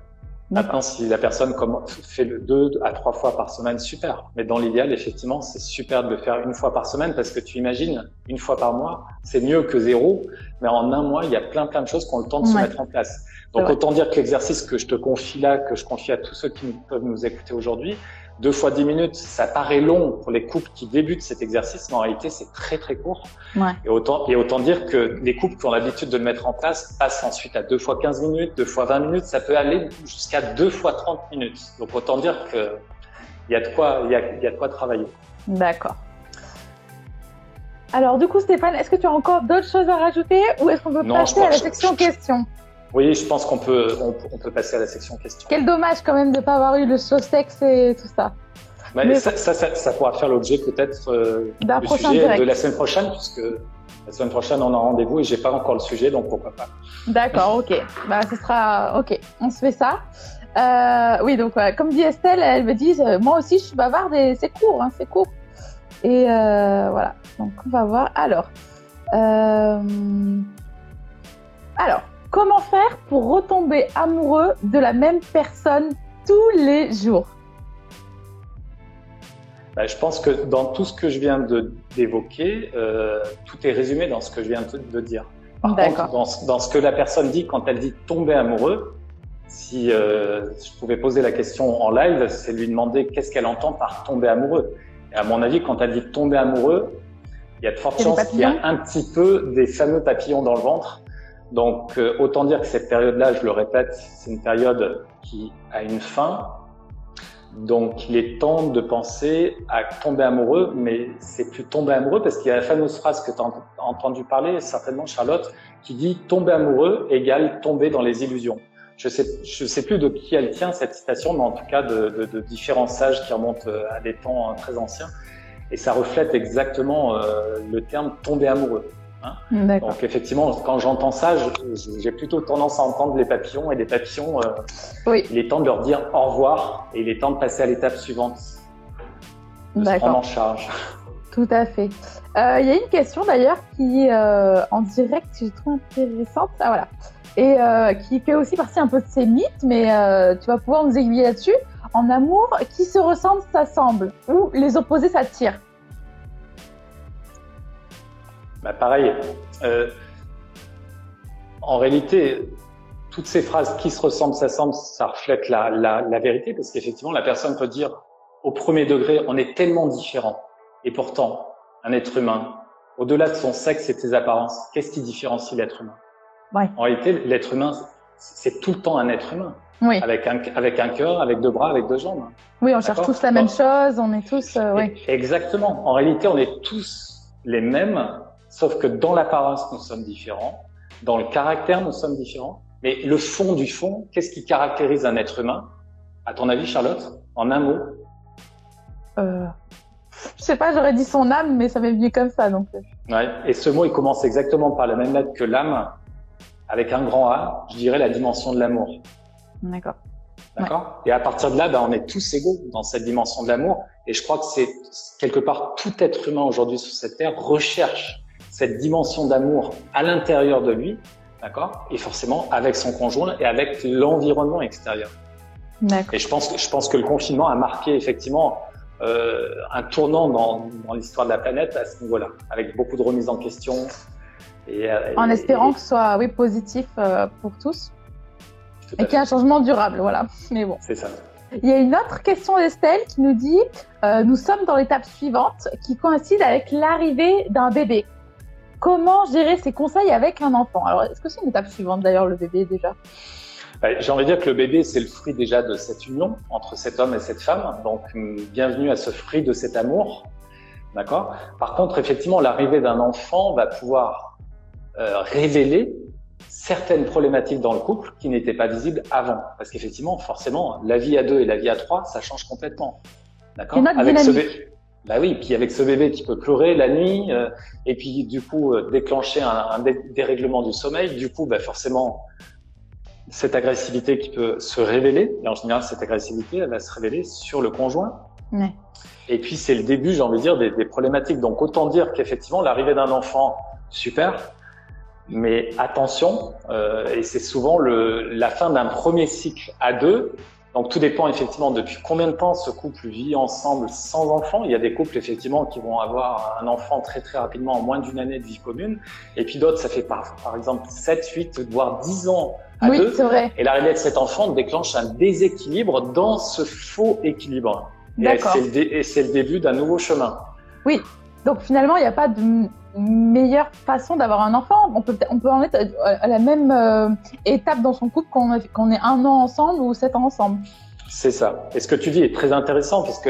Maintenant, si la personne fait le deux à trois fois par semaine, super. Mais dans l'idéal, effectivement, c'est super de le faire une fois par semaine parce que tu imagines, une fois par mois, c'est mieux que zéro. Mais en un mois, il y a plein plein de choses qui ont le temps de se mettre en place. Donc autant dire que l'exercice que je te confie là, que je confie à tous ceux qui peuvent nous écouter aujourd'hui, deux fois dix minutes, ça paraît long pour les couples qui débutent cet exercice, mais en réalité c'est très très court. Ouais. Et autant et autant dire que les couples qui ont l'habitude de le mettre en place passent ensuite à deux fois 15 minutes, deux fois 20 minutes, ça peut aller jusqu'à deux fois 30 minutes. Donc autant dire que il y a de quoi il y a, y a de quoi travailler. D'accord. Alors, du coup, Stéphane, est-ce que tu as encore d'autres choses à rajouter ou est-ce qu'on peut Non, passer à la section questions? Oui, je pense qu'on peut on, on peut passer à la section questions. Quel dommage quand même de ne pas avoir eu le sexe et tout ça. Mais Mais- ça, ça, ça, ça pourra faire l'objet peut-être euh, D'un du prochain sujet direct. de la semaine prochaine, puisque la semaine prochaine on a rendez-vous et j'ai pas encore le sujet, donc pourquoi pas. D'accord, ok. Bah, ce sera. Ok, on se fait ça. Euh, oui, donc, ouais, comme dit Estelle, elle me dit euh, Moi aussi, je suis bavarde et c'est court, hein, c'est court. Et voilà, donc on va voir. Alors, alors, comment faire pour retomber amoureux de la même personne tous les jours? Bah, je pense que dans tout ce que je viens d'évoquer, euh, tout est résumé dans ce que je viens de, de dire. Par contre, dans, ce- dans ce que la personne dit quand elle dit tomber amoureux, si euh, je pouvais poser la question en live, c'est lui demander qu'est-ce qu'elle entend par tomber amoureux. Et à mon avis, quand elle dit tomber amoureux, il y a de fortes chances qu'il y a papillons un petit peu des fameux papillons dans le ventre. Donc, euh, autant dire que cette période-là, je le répète, c'est une période qui a une fin. Donc, il est temps de penser à tomber amoureux, mais c'est plus tomber amoureux parce qu'il y a la fameuse phrase que tu as entendu parler, certainement Charlotte, qui dit tomber amoureux égale tomber dans les illusions. Je sais, je sais plus de qui elle tient cette citation, mais en tout cas de, de, de différents sages qui remontent euh, à des temps euh, très anciens. Et ça reflète exactement euh, le terme tomber amoureux. D'accord. Donc effectivement, quand j'entends ça, j'ai plutôt tendance à entendre les papillons et les papillons. euh, Oui. Il est temps de leur dire au revoir et il est temps de passer à l'étape suivante, de se prendre en charge. Tout à fait. Euh, Il y a une question d'ailleurs qui est euh, en direct, je trouve intéressante. Ah voilà. Et euh, qui fait aussi partie un peu de ces mythes, mais tu vas pouvoir nous aiguiller là-dessus. En amour, qui se ressemble s'assemble, ou les opposés s'attirent. Bah, pareil. euh, en réalité, toutes ces phrases qui se ressemblent, s'assemblent, ça reflète la, la, la vérité, parce qu'effectivement, la personne peut dire au premier degré, on est tellement différents, et pourtant, un être humain, au-delà de son sexe et de ses apparences, qu'est-ce qui différencie l'être humain? Ouais. En réalité, l'être humain, c'est tout le temps un être humain, Oui, avec un, avec un cœur, avec deux bras, avec deux jambes. oui, on cherche tous la même chose, on est tous. euh, oui. Et- Exactement. En réalité, on est tous les mêmes, sauf que dans l'apparence, nous sommes différents. Dans le caractère, nous sommes différents. Mais le fond du fond, qu'est-ce qui caractérise un être humain? À ton avis, Charlotte? En un mot? Euh, je sais pas, j'aurais dit son âme, mais ça m'est venu comme ça. Donc, euh, ouais. Et ce mot, il commence exactement par la même lettre que l'âme, avec un grand A, je dirais la dimension de l'amour. d'accord. D'accord? Et à partir de là, ben, on est tous égaux dans cette dimension de l'amour. Et je crois que c'est quelque part tout être humain aujourd'hui sur cette terre recherche cette dimension d'amour à l'intérieur de lui, d'accord Et forcément avec son conjoint et avec l'environnement extérieur. Et je pense, que- je pense que le confinement a marqué effectivement euh, un tournant dans, dans l'histoire de la planète à ce niveau-là, avec beaucoup de remises en question. Et, euh, En et- espérant et- que ce soit oui, positif euh, pour tous tout et qu'il y ait un changement durable. Voilà. Mais bon. C'est ça. Il y a une autre question d'Estelle qui nous dit euh, Nous sommes dans l'étape suivante qui coïncide avec l'arrivée d'un bébé. Comment gérer ses conseils avec un enfant Alors, est-ce que c'est une étape suivante d'ailleurs, le bébé déjà bah, J'ai envie de dire que le bébé, c'est le fruit déjà de cette union entre cet homme et cette femme. Donc, bienvenue à ce fruit de cet amour. D'accord? Par contre, effectivement, l'arrivée d'un enfant va pouvoir euh, révéler certaines problématiques dans le couple qui n'étaient pas visibles avant. Parce qu'effectivement, forcément, la vie à deux et la vie à trois, ça change complètement. D'accord? Avec ce bébé. Bah oui, puis avec ce bébé qui peut pleurer la nuit, euh, et puis du coup euh, déclencher un, un, dérèglement du sommeil, du coup, bah forcément, cette agressivité qui peut se révéler, et en général, cette agressivité, elle va se révéler sur le conjoint. Ouais. Et puis, c'est le début, j'ai envie de dire, des, des problématiques. Donc, autant dire qu'effectivement, l'arrivée d'un enfant, super, mais attention, euh, et c'est souvent le, la fin d'un premier cycle à deux. Donc tout dépend effectivement depuis combien de temps ce couple vit ensemble sans enfant. Il y a des couples effectivement qui vont avoir un enfant très très rapidement en moins d'une année de vie commune. Et puis d'autres, ça fait par, par exemple 7, 8, voire 10 ans à oui, deux. Vrai. Et l'arrivée de cet enfant déclenche un déséquilibre dans ce faux équilibre. Et c'est le, le début d'un nouveau chemin. Oui, donc finalement, il n'y a pas de meilleure façon d'avoir un enfant. On peut, on peut en être à la même euh, étape dans son couple qu'on est un an ensemble ou sept ans ensemble. C'est ça. Et ce que tu dis est très intéressant puisque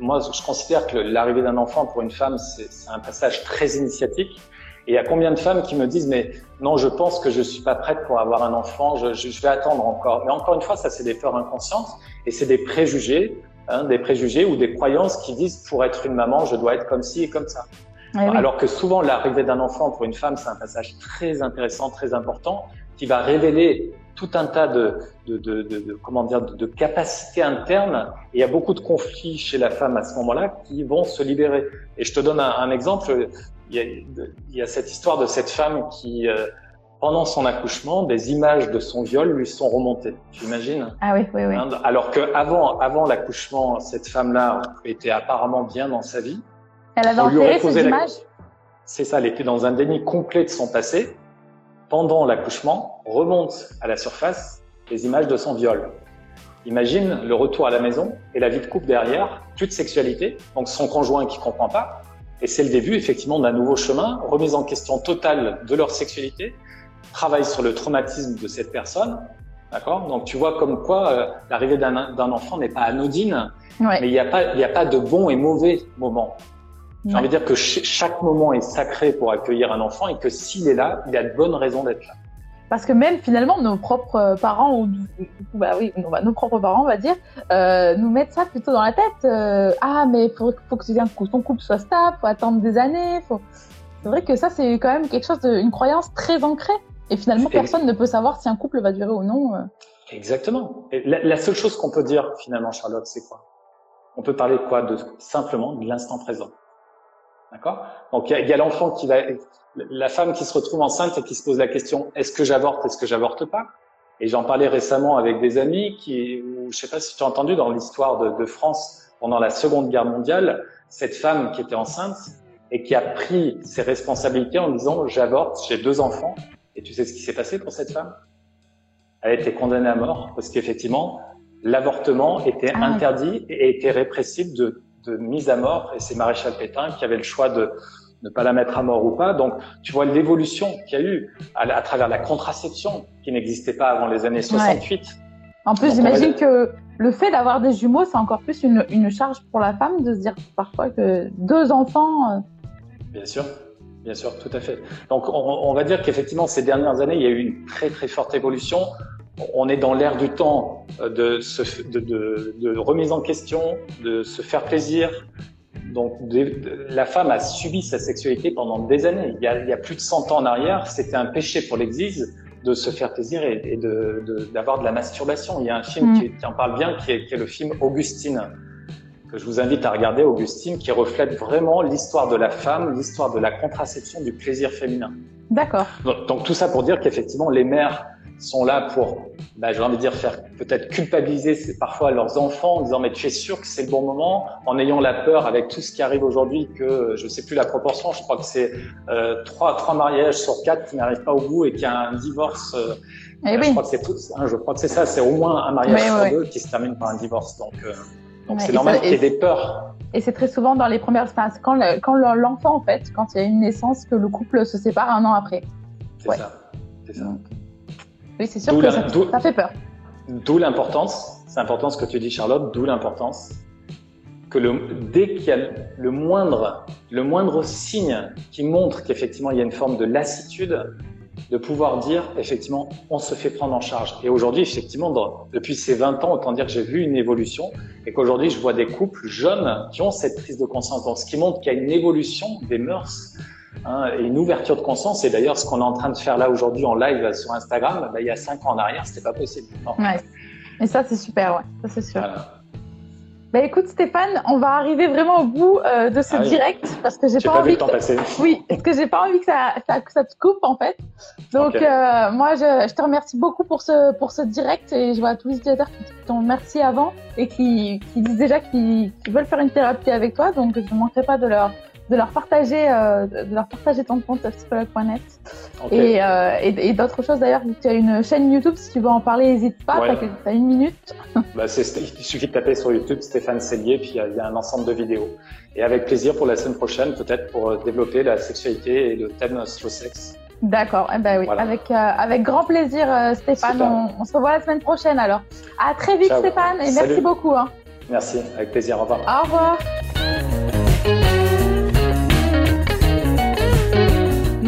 moi, je considère que l'arrivée d'un enfant pour une femme, c'est un passage très initiatique. Et il y a combien de femmes qui me disent mais non, je pense que je suis pas prête pour avoir un enfant, je vais attendre encore. Mais encore une fois, ça c'est des peurs inconscientes et c'est des préjugés, hein, des préjugés ou des croyances qui disent pour être une maman, je dois être comme ci et comme ça. Alors que souvent, l'arrivée d'un enfant pour une femme, c'est un passage très intéressant, très important, qui va révéler tout un tas de, de, de, de comment dire, de, capacités internes. Et il y a beaucoup de conflits chez la femme à ce moment-là qui vont se libérer. Et je te donne un, un exemple. Il y, a, il y, a, cette histoire de cette femme qui, euh, pendant son accouchement, des images de son viol lui sont remontées. Tu imagines? Ah oui, oui, oui. Alors que avant, avant l'accouchement, cette femme-là était apparemment bien dans sa vie. Elle avait enterré ces images C'est ça, elle était dans un déni complet de son passé. Pendant l'accouchement, remonte à la surface les images de son viol. Imagine le retour à la maison et la vie de couple derrière, plus de sexualité, donc son conjoint qui comprend pas. Et c'est le début effectivement d'un nouveau chemin, remise en question totale de leur sexualité, travail sur le traumatisme de cette personne. D'accord? Donc tu vois comme quoi euh, l'arrivée d'un enfant n'est pas anodine, mais il n'y a, pas, il a pas de bons et mauvais moments. J'ai envie de dire que chaque moment est sacré pour accueillir un enfant et que s'il est là, il a de bonnes raisons d'être là. Parce que même finalement, nos propres parents, ou bah oui, nos propres parents, on va dire, euh, nous mettent ça plutôt dans la tête. Euh, ah, mais il faut, faut, que ton couple soit stable, faut attendre des années. Faut... C'est vrai que ça, c'est quand même quelque chose, de, une croyance très ancrée. Et finalement, personne ne peut savoir si un couple va durer ou non. Euh. Exactement. Et la, la, seule chose qu'on peut dire finalement, Charlotte, c'est quoi? On peut parler de quoi? De simplement de l'instant présent. D'accord? Donc il y a, l'enfant qui va, la femme qui se retrouve enceinte et qui se pose la question est-ce que j'avorte, est-ce que j'avorte pas? Et j'en parlais récemment avec des amis qui, ou je sais pas si tu as entendu dans l'histoire de, de, France pendant la Seconde Guerre mondiale, cette femme qui était enceinte et qui a pris ses responsabilités en disant j'avorte, j'ai deux enfants. Et tu sais ce qui s'est passé pour cette femme? Elle a été condamnée à mort parce qu'effectivement l'avortement était ah. interdit et était répressible de de mise à mort, et c'est Maréchal Pétain qui avait le choix de ne pas la mettre à mort ou pas. Donc, tu vois l'évolution qu'il y a eu à, travers la contraception qui n'existait pas avant les années 68. En plus, j'imagine que le fait d'avoir des jumeaux, c'est encore plus une, une, charge pour la femme de se dire parfois que deux enfants. Euh, Bien sûr. Bien sûr, tout à fait. Donc, on, on va dire qu'effectivement, ces dernières années, il y a eu une très très forte évolution on est dans l'ère du temps euh, de, de, remise en question, de se faire plaisir. Donc, la femme a subi sa sexualité pendant des années. Il y a, plus de 100 ans en arrière, c'était un péché pour l'Église de se faire plaisir et, d'avoir de, la masturbation. Il y a un film mm. qui, en parle bien, qui est, qui est le film Augustine, que je vous invite à regarder, Augustine, qui reflète vraiment l'histoire de la femme, l'histoire de la contraception, du plaisir féminin. D'accord. donc tout ça pour dire qu'effectivement, les mères sont là pour, bah, j'ai envie de dire, faire peut-être culpabiliser parfois leurs enfants en disant mais tu es sûr que c'est le bon moment, en ayant la peur avec tout ce qui arrive aujourd'hui que je sais plus la proportion, je crois que c'est euh, mariages sur quatre qui n'arrivent pas au bout et qu'il y a un divorce. Euh, eh je crois que c'est tout, hein, je crois que c'est ça, c'est au moins un mariage sur deux qui se termine par un divorce. Donc euh, donc c'est normal qu'il y ait des peurs. Et c'est très souvent dans les premières phases, quand quand l'enfant en fait, quand il y a une naissance, que le couple se sépare un an après. C'est ça. C'est ça. Oui, c'est sûr que ça, ça fait peur. D'où l'importance, c'est important ce que tu dis Charlotte, d'où l'importance que le, dès qu'il y a le moindre, le moindre signe qui montre qu'effectivement il y a une forme de lassitude, de pouvoir dire effectivement on se fait prendre en charge. Et aujourd'hui, effectivement, dans, depuis ces 20 ans, autant dire que j'ai vu une évolution et qu'aujourd'hui je vois des couples jeunes qui ont cette prise de conscience. Donc, ce qui montre qu'il y a une évolution des mœurs hein, et une ouverture de conscience. Et d'ailleurs, ce qu'on est en train de faire là aujourd'hui en live sur Instagram, il y a 5 ans en arrière, c'était pas possible. Ouais. Et ça, c'est super, ouais, ça c'est sûr. Bah écoute Stéphane, on va arriver vraiment au bout euh, de ce ah direct parce que j'ai pas, envie que ça... oui, parce que j'ai pas envie que ça, ça, que ça te coupe en fait. Donc euh, moi je, je, te remercie beaucoup pour ce pour ce direct et je vois tous les utilisateurs qui t'ont remercié avant et qui, qui disent déjà qu'ils veulent faire une thérapie avec toi donc je ne manquerai pas de leur de leur partager, euh, de leur partager ton compte psychologue.net et, euh, et, et d'autres choses d'ailleurs. Tu as une chaîne YouTube, si tu veux en parler, n'hésite pas. tu as, une minute. bah, il suffit de taper sur YouTube Stéphane Cellier, puis il y, a un ensemble de vidéos. Et avec plaisir pour la semaine prochaine, peut-être pour euh, développer la sexualité et le thème slow sex. D'accord, eh ben oui, avec, euh, avec grand plaisir Stéphane. On, on, se revoit la semaine prochaine alors. À très vite Stéphane et merci beaucoup. Hein. Merci, avec plaisir. Au revoir. Au revoir.